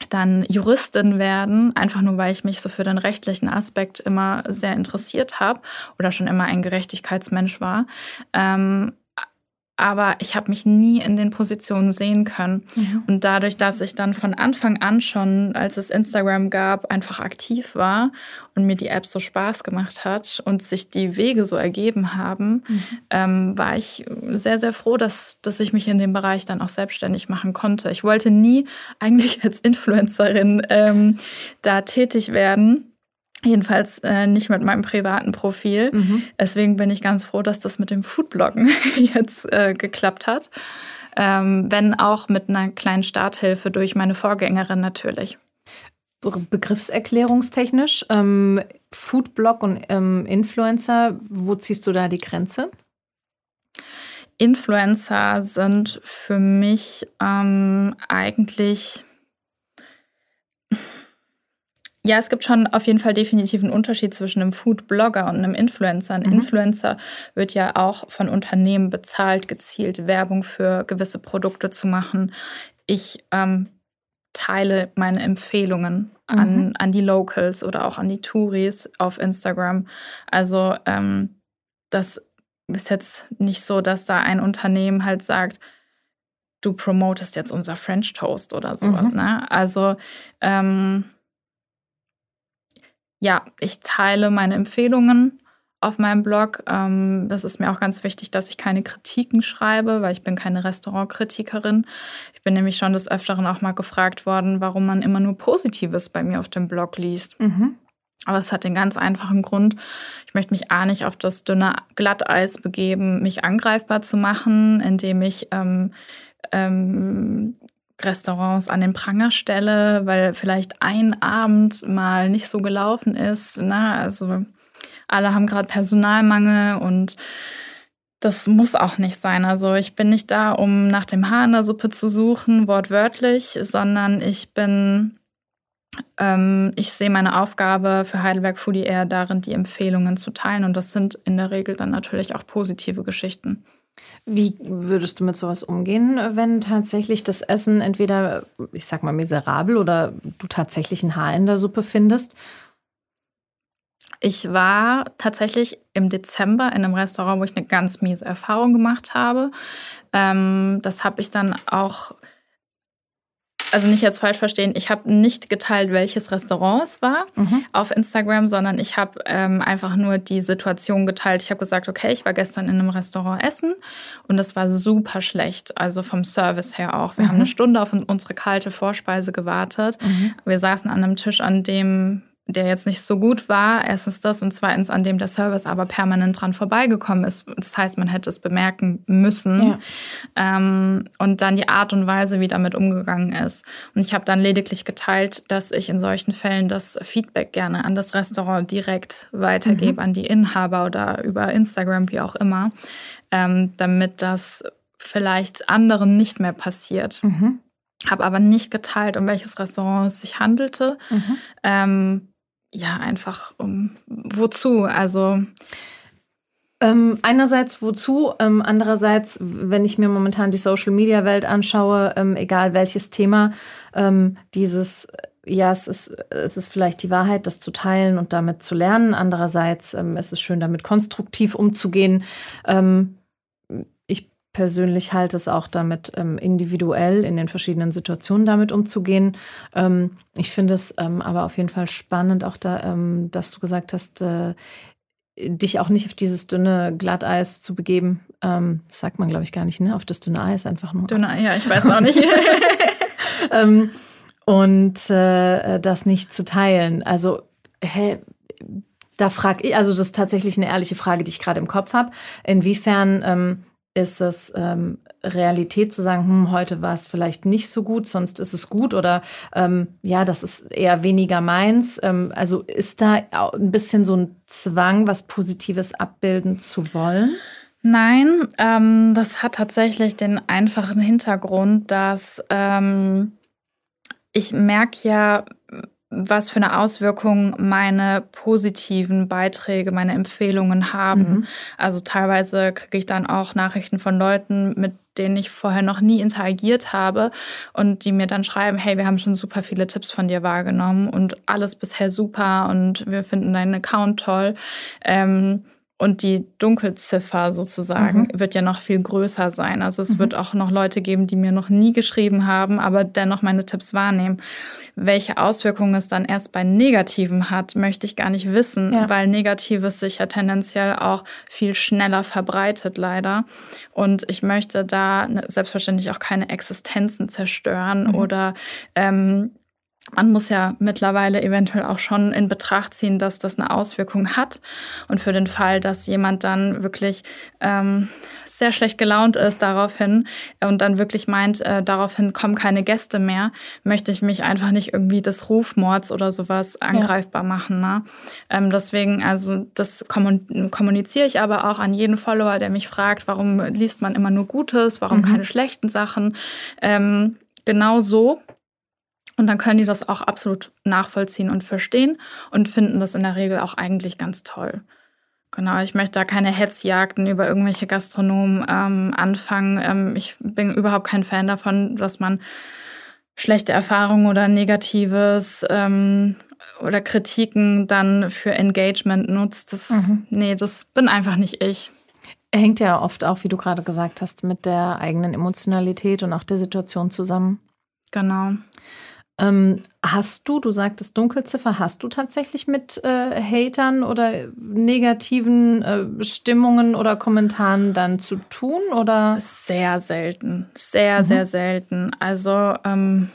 B: dann Juristin werden, einfach nur weil ich mich so für den rechtlichen Aspekt immer sehr interessiert habe oder schon immer ein Gerechtigkeitsmensch war. Ähm, aber ich habe mich nie in den Positionen sehen können. Mhm. Und dadurch, dass ich dann von Anfang an schon, als es Instagram gab, einfach aktiv war und mir die App so Spaß gemacht hat und sich die Wege so ergeben haben, mhm. ähm, war ich sehr, sehr froh, dass, dass ich mich in dem Bereich dann auch selbstständig machen konnte. Ich wollte nie eigentlich als Influencerin ähm, da tätig werden Jedenfalls äh, nicht mit meinem privaten Profil. Mhm. Deswegen bin ich ganz froh, dass das mit dem Foodbloggen jetzt äh, geklappt hat. Ähm, wenn auch mit einer kleinen Starthilfe durch meine Vorgängerin natürlich.
A: Begriffserklärungstechnisch, ähm, Foodblog und ähm, Influencer, wo ziehst du da die Grenze?
B: Influencer sind für mich ähm, eigentlich ja, es gibt schon auf jeden Fall definitiv einen Unterschied zwischen einem Food-Blogger und einem Influencer. Ein mhm. Influencer wird ja auch von Unternehmen bezahlt, gezielt Werbung für gewisse Produkte zu machen. Ich ähm, teile meine Empfehlungen mhm. an, an die Locals oder auch an die Touris auf Instagram. Also ähm, das ist jetzt nicht so, dass da ein Unternehmen halt sagt, du promotest jetzt unser French Toast oder sowas. Mhm. Ne? Also ähm, ja, ich teile meine Empfehlungen auf meinem Blog. Ähm, das ist mir auch ganz wichtig, dass ich keine Kritiken schreibe, weil ich bin keine Restaurantkritikerin. Ich bin nämlich schon des Öfteren auch mal gefragt worden, warum man immer nur Positives bei mir auf dem Blog liest. Mhm. Aber es hat den ganz einfachen Grund. Ich möchte mich A nicht auf das dünne Glatteis begeben, mich angreifbar zu machen, indem ich ähm, ähm, Restaurants an den Pranger stelle, weil vielleicht ein Abend mal nicht so gelaufen ist. Na, also alle haben gerade Personalmangel und Das muss auch nicht sein. Also ich bin nicht da, um nach dem Haar in der Suppe zu suchen, wortwörtlich, sondern ich bin, ähm, ich sehe meine Aufgabe für Heidelberg Foodie eher darin, die Empfehlungen zu teilen. Und das sind in der Regel dann natürlich auch positive Geschichten.
A: Wie würdest du mit sowas umgehen, wenn tatsächlich das Essen entweder, ich sag mal, miserabel oder du tatsächlich ein Haar in der Suppe findest?
B: Ich war tatsächlich im Dezember in einem Restaurant, wo ich eine ganz miese Erfahrung gemacht habe. Ähm, das habe ich dann auch, also nicht jetzt falsch verstehen, ich habe nicht geteilt, welches Restaurant es war mhm. auf Instagram, sondern ich habe ähm, einfach nur die Situation geteilt. Ich habe gesagt, okay, ich war gestern in einem Restaurant essen und es war super schlecht, also vom Service her auch. Wir mhm. haben eine Stunde auf unsere kalte Vorspeise gewartet. Mhm. Wir saßen an einem Tisch, an dem der jetzt nicht so gut war. Erstens das und zweitens an dem der Service aber permanent dran vorbeigekommen ist. Das heißt, man hätte es bemerken müssen. Ja. Ähm, und dann die Art und Weise, wie damit umgegangen ist. Und ich habe dann lediglich geteilt, dass ich in solchen Fällen das Feedback gerne an das Restaurant direkt weitergebe, mhm. an die Inhaber oder über Instagram, wie auch immer, ähm, damit das vielleicht anderen nicht mehr passiert. Mhm habe aber nicht geteilt, um welches Restaurant es sich handelte. Mhm. Ähm, ja, einfach um wozu? Also
A: ähm, einerseits wozu, ähm, andererseits, wenn ich mir momentan die Social-Media-Welt anschaue, ähm, egal welches Thema, ähm, dieses, ja, es ist, es ist vielleicht die Wahrheit, das zu teilen und damit zu lernen. Andererseits ähm, es ist es schön, damit konstruktiv umzugehen. Ähm, persönlich halte es auch damit, ähm, individuell in den verschiedenen Situationen damit umzugehen. Ähm, ich finde es ähm, aber auf jeden Fall spannend, auch da, dass du gesagt hast, äh, dich auch nicht auf dieses dünne Glatteis zu begeben. Ähm, das sagt man, glaube ich, gar nicht, ne? Auf das dünne Eis einfach nur.
B: Dünne, ja, ich weiß auch nicht.
A: Ähm, und äh, das nicht zu teilen. Also, hä, da frage ich, also das ist tatsächlich eine ehrliche Frage, die ich gerade im Kopf habe. Inwiefern ähm, ist es ähm, Realität zu sagen, hm, heute war es vielleicht nicht so gut, sonst ist es gut oder ähm, ja, das ist eher weniger meins. Ähm, also ist da ein bisschen so ein Zwang, was Positives abbilden zu wollen?
B: Nein, ähm, das hat tatsächlich den einfachen Hintergrund, dass ähm, ich merke ja, was für eine Auswirkung meine positiven Beiträge, meine Empfehlungen haben. Mhm. Also teilweise kriege ich dann auch Nachrichten von Leuten, mit denen ich vorher noch nie interagiert habe und die mir dann schreiben, hey, wir haben schon super viele Tipps von dir wahrgenommen und alles bisher super und wir finden deinen Account toll. Ähm, und die Dunkelziffer sozusagen mhm. wird ja noch viel größer sein. Also es mhm. wird auch noch Leute geben, die mir noch nie geschrieben haben, aber dennoch meine Tipps wahrnehmen. Welche Auswirkungen es dann erst bei Negativen hat, möchte ich gar nicht wissen, ja. weil Negatives sich ja tendenziell auch viel schneller verbreitet, leider. Und ich möchte da ne, selbstverständlich auch keine Existenzen zerstören mhm. oder ähm, man muss ja mittlerweile eventuell auch schon in Betracht ziehen, dass das eine Auswirkung hat. Und für den Fall, dass jemand dann wirklich ähm, sehr schlecht gelaunt ist daraufhin und dann wirklich meint, äh, daraufhin kommen keine Gäste mehr, möchte ich mich einfach nicht irgendwie des Rufmords oder sowas angreifbar ja. machen. Ne? Ähm, deswegen, also das kommuniziere ich aber auch an jeden Follower, der mich fragt, warum liest man immer nur Gutes, warum mhm. keine schlechten Sachen. Ähm, genau so und dann können die das auch absolut nachvollziehen und verstehen und finden das in der Regel auch eigentlich ganz toll. Genau, ich möchte da keine Hetzjagden über irgendwelche Gastronomen ähm, anfangen. Ähm, ich bin überhaupt kein Fan davon, dass man schlechte Erfahrungen oder Negatives ähm, oder Kritiken dann für Engagement nutzt. Das, mhm. Nee, das bin einfach nicht ich.
A: Hängt ja oft auch, wie du gerade gesagt hast, mit der eigenen Emotionalität und auch der Situation zusammen.
B: Genau.
A: Ähm, hast du, du sagtest Dunkelziffer, hast du tatsächlich mit äh, Hatern oder negativen äh, Stimmungen oder Kommentaren dann zu tun? Oder?
B: Sehr selten, sehr, mhm. sehr selten. Also ähm,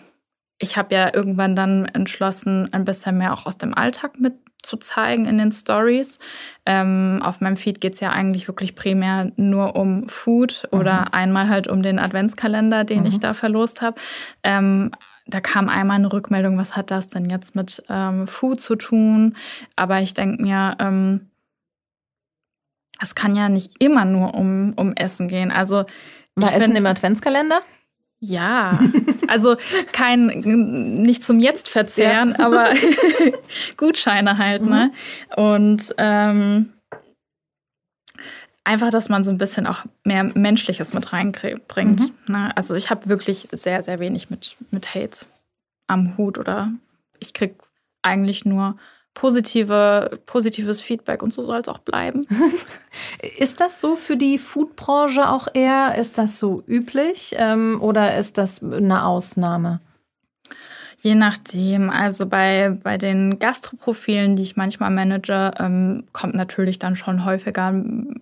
B: ich habe ja irgendwann dann entschlossen, ein bisschen mehr auch aus dem Alltag mit zu zeigen in den Stories. Ähm, auf meinem Feed geht es ja eigentlich wirklich primär nur um Food mhm. oder einmal halt um den Adventskalender, den mhm. ich da verlost habe. Ähm, da kam einmal eine Rückmeldung, was hat das denn jetzt mit ähm, Food zu tun? Aber ich denke mir, ähm, es kann ja nicht immer nur um, um Essen gehen. Also
A: war Essen find, im Adventskalender?
B: Ja, also kein, nicht zum Jetzt verzehren, ja. aber Gutscheine halt, ne? mhm. ne? Und ähm, einfach, dass man so ein bisschen auch mehr Menschliches mit reinbringt. Mhm. Ne? Also ich habe wirklich sehr, sehr wenig mit, mit Hate am Hut oder ich krieg eigentlich nur positive, positives Feedback und so soll es auch bleiben.
A: ist das so für die Foodbranche auch eher? Ist das so üblich ähm, oder ist das eine Ausnahme?
B: Je nachdem. Also bei, bei den Gastroprofilen, die ich manchmal manage, ähm, kommt natürlich dann schon häufiger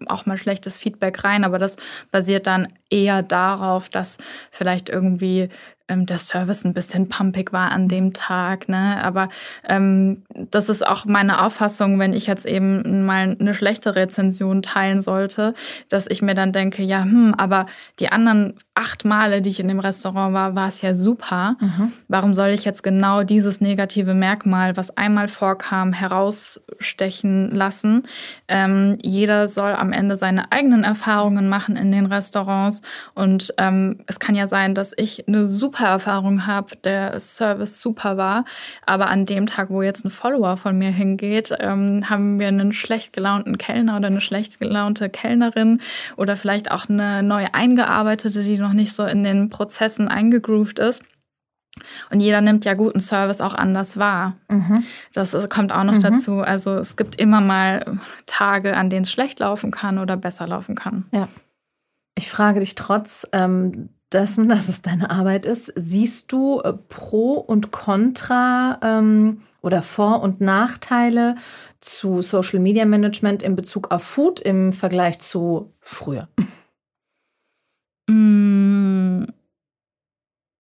B: auch mal schlechtes Feedback rein. Aber das basiert dann eher darauf, dass vielleicht irgendwie ähm, der Service ein bisschen pumpig war an dem Tag. Ne? Aber ähm, das ist auch meine Auffassung, wenn ich jetzt eben mal eine schlechte Rezension teilen sollte, dass ich mir dann denke, ja, hm, aber die anderen acht Male, die ich in dem Restaurant war, war es ja super. Mhm. Warum soll ich jetzt genau dieses negative Merkmal, was einmal vorkam, herausstechen lassen? Ähm, jeder soll am Ende seine eigenen Erfahrungen machen in den Restaurants. Und ähm, es kann ja sein, dass ich eine super Erfahrung habe, der Service super war, aber an dem Tag, wo jetzt ein Follower von mir hingeht, ähm, haben wir einen schlecht gelaunten Kellner oder eine schlecht gelaunte Kellnerin oder vielleicht auch eine neu eingearbeitete, die noch nicht so in den Prozessen eingegroovt ist. Und jeder nimmt ja guten Service auch anders wahr. Mhm. Das kommt auch noch mhm. dazu. Also es gibt immer mal Tage, an denen es schlecht laufen kann oder besser laufen kann.
A: Ja. Ich frage dich trotz ähm, dessen, dass es deine Arbeit ist, siehst du äh, Pro und Contra ähm, oder Vor- und Nachteile zu Social Media Management in Bezug auf Food im Vergleich zu früher?
B: Mm,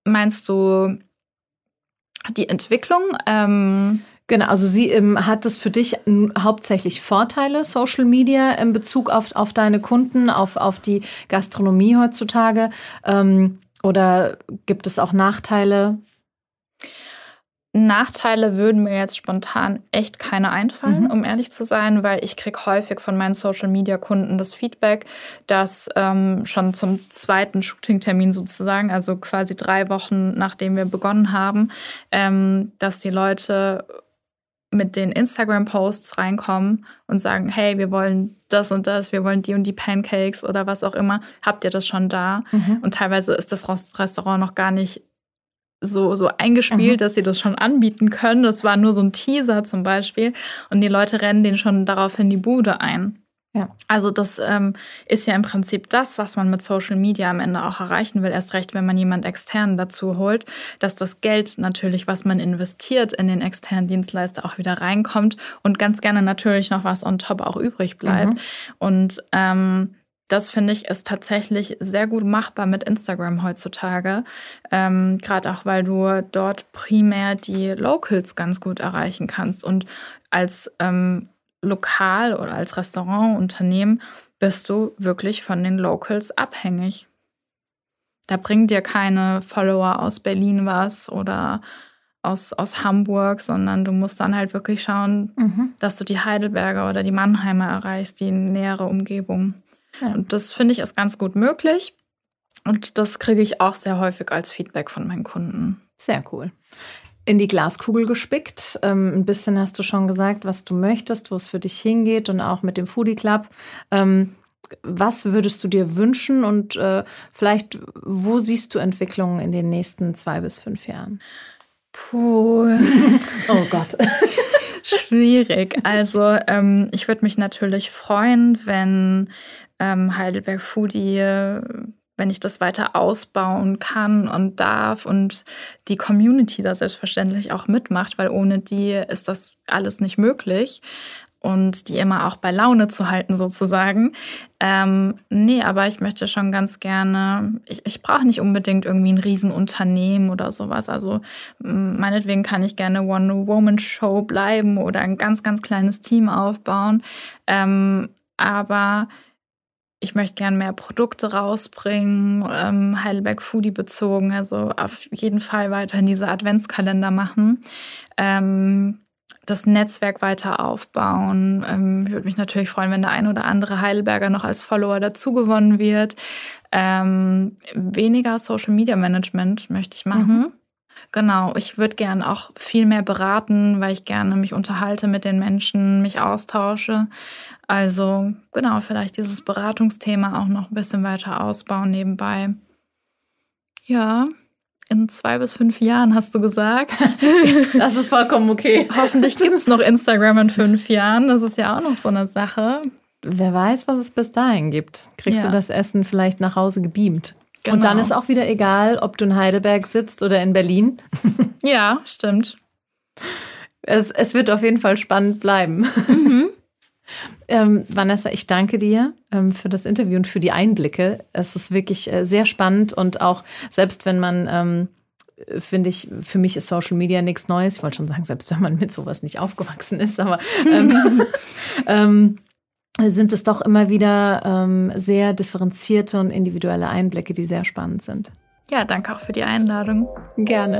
B: meinst du die Entwicklung? Ähm
A: Genau, also sie ähm, hat es für dich hauptsächlich Vorteile, Social Media in Bezug auf, auf deine Kunden, auf, auf die Gastronomie heutzutage? Ähm, oder gibt es auch Nachteile?
B: Nachteile würden mir jetzt spontan echt keine einfallen, mhm. um ehrlich zu sein, weil ich kriege häufig von meinen Social-Media-Kunden das Feedback, dass ähm, schon zum zweiten Shooting-Termin sozusagen, also quasi drei Wochen nachdem wir begonnen haben, ähm, dass die Leute mit den Instagram-Posts reinkommen und sagen, hey, wir wollen das und das, wir wollen die und die Pancakes oder was auch immer. Habt ihr das schon da? Mhm. Und teilweise ist das Restaurant noch gar nicht so, so eingespielt, mhm. dass sie das schon anbieten können. Das war nur so ein Teaser zum Beispiel. Und die Leute rennen den schon daraufhin die Bude ein. Ja. Also das ähm, ist ja im Prinzip das, was man mit Social Media am Ende auch erreichen will. Erst recht, wenn man jemand extern dazu holt, dass das Geld natürlich, was man investiert in den externen Dienstleister, auch wieder reinkommt und ganz gerne natürlich noch was on top auch übrig bleibt. Mhm. Und ähm, das finde ich ist tatsächlich sehr gut machbar mit Instagram heutzutage. Ähm, Gerade auch, weil du dort primär die Locals ganz gut erreichen kannst. Und als ähm, Lokal oder als Restaurantunternehmen bist du wirklich von den Locals abhängig. Da bringt dir keine Follower aus Berlin was oder aus, aus Hamburg, sondern du musst dann halt wirklich schauen, mhm. dass du die Heidelberger oder die Mannheimer erreichst, die nähere Umgebung. Ja. Und das finde ich ist ganz gut möglich. Und das kriege ich auch sehr häufig als Feedback von meinen Kunden.
A: Sehr cool. In die Glaskugel gespickt. Ähm, ein bisschen hast du schon gesagt, was du möchtest, wo es für dich hingeht und auch mit dem Foodie Club. Ähm, was würdest du dir wünschen und äh, vielleicht, wo siehst du Entwicklungen in den nächsten zwei bis fünf Jahren?
B: Puh.
A: oh Gott.
B: Schwierig. Also ähm, ich würde mich natürlich freuen, wenn ähm, Heidelberg Foodie, wenn ich das weiter ausbauen kann und darf und die Community da selbstverständlich auch mitmacht, weil ohne die ist das alles nicht möglich und die immer auch bei Laune zu halten sozusagen. Ähm, nee, aber ich möchte schon ganz gerne, ich, ich brauche nicht unbedingt irgendwie ein Riesenunternehmen oder sowas. Also meinetwegen kann ich gerne One-Woman-Show bleiben oder ein ganz, ganz kleines Team aufbauen. Ähm, aber ich möchte gerne mehr Produkte rausbringen, ähm, Heidelberg Foodie bezogen, also auf jeden Fall weiterhin diese Adventskalender machen. Ähm, das Netzwerk weiter aufbauen. Ähm, ich würde mich natürlich freuen, wenn der ein oder andere Heidelberger noch als Follower dazugewonnen wird. Ähm, weniger Social Media Management möchte ich machen. Mhm. Genau, ich würde gerne auch viel mehr beraten, weil ich gerne mich unterhalte mit den Menschen, mich austausche. Also genau, vielleicht dieses Beratungsthema auch noch ein bisschen weiter ausbauen nebenbei. Ja, in zwei bis fünf Jahren hast du gesagt.
A: das ist vollkommen okay.
B: Hoffentlich gibt es noch Instagram in fünf Jahren. Das ist ja auch noch so eine Sache.
A: Wer weiß, was es bis dahin gibt. Kriegst ja. du das Essen vielleicht nach Hause gebeamt? Genau. Und dann ist auch wieder egal, ob du in Heidelberg sitzt oder in Berlin.
B: ja, stimmt.
A: Es, es wird auf jeden Fall spannend bleiben. Mhm. Ähm, Vanessa, ich danke dir ähm, für das Interview und für die Einblicke. Es ist wirklich äh, sehr spannend und auch selbst wenn man, ähm, finde ich, für mich ist Social Media nichts Neues. Ich wollte schon sagen, selbst wenn man mit sowas nicht aufgewachsen ist, aber ähm, ähm, sind es doch immer wieder ähm, sehr differenzierte und individuelle Einblicke, die sehr spannend sind.
B: Ja, danke auch für die Einladung.
A: Gerne.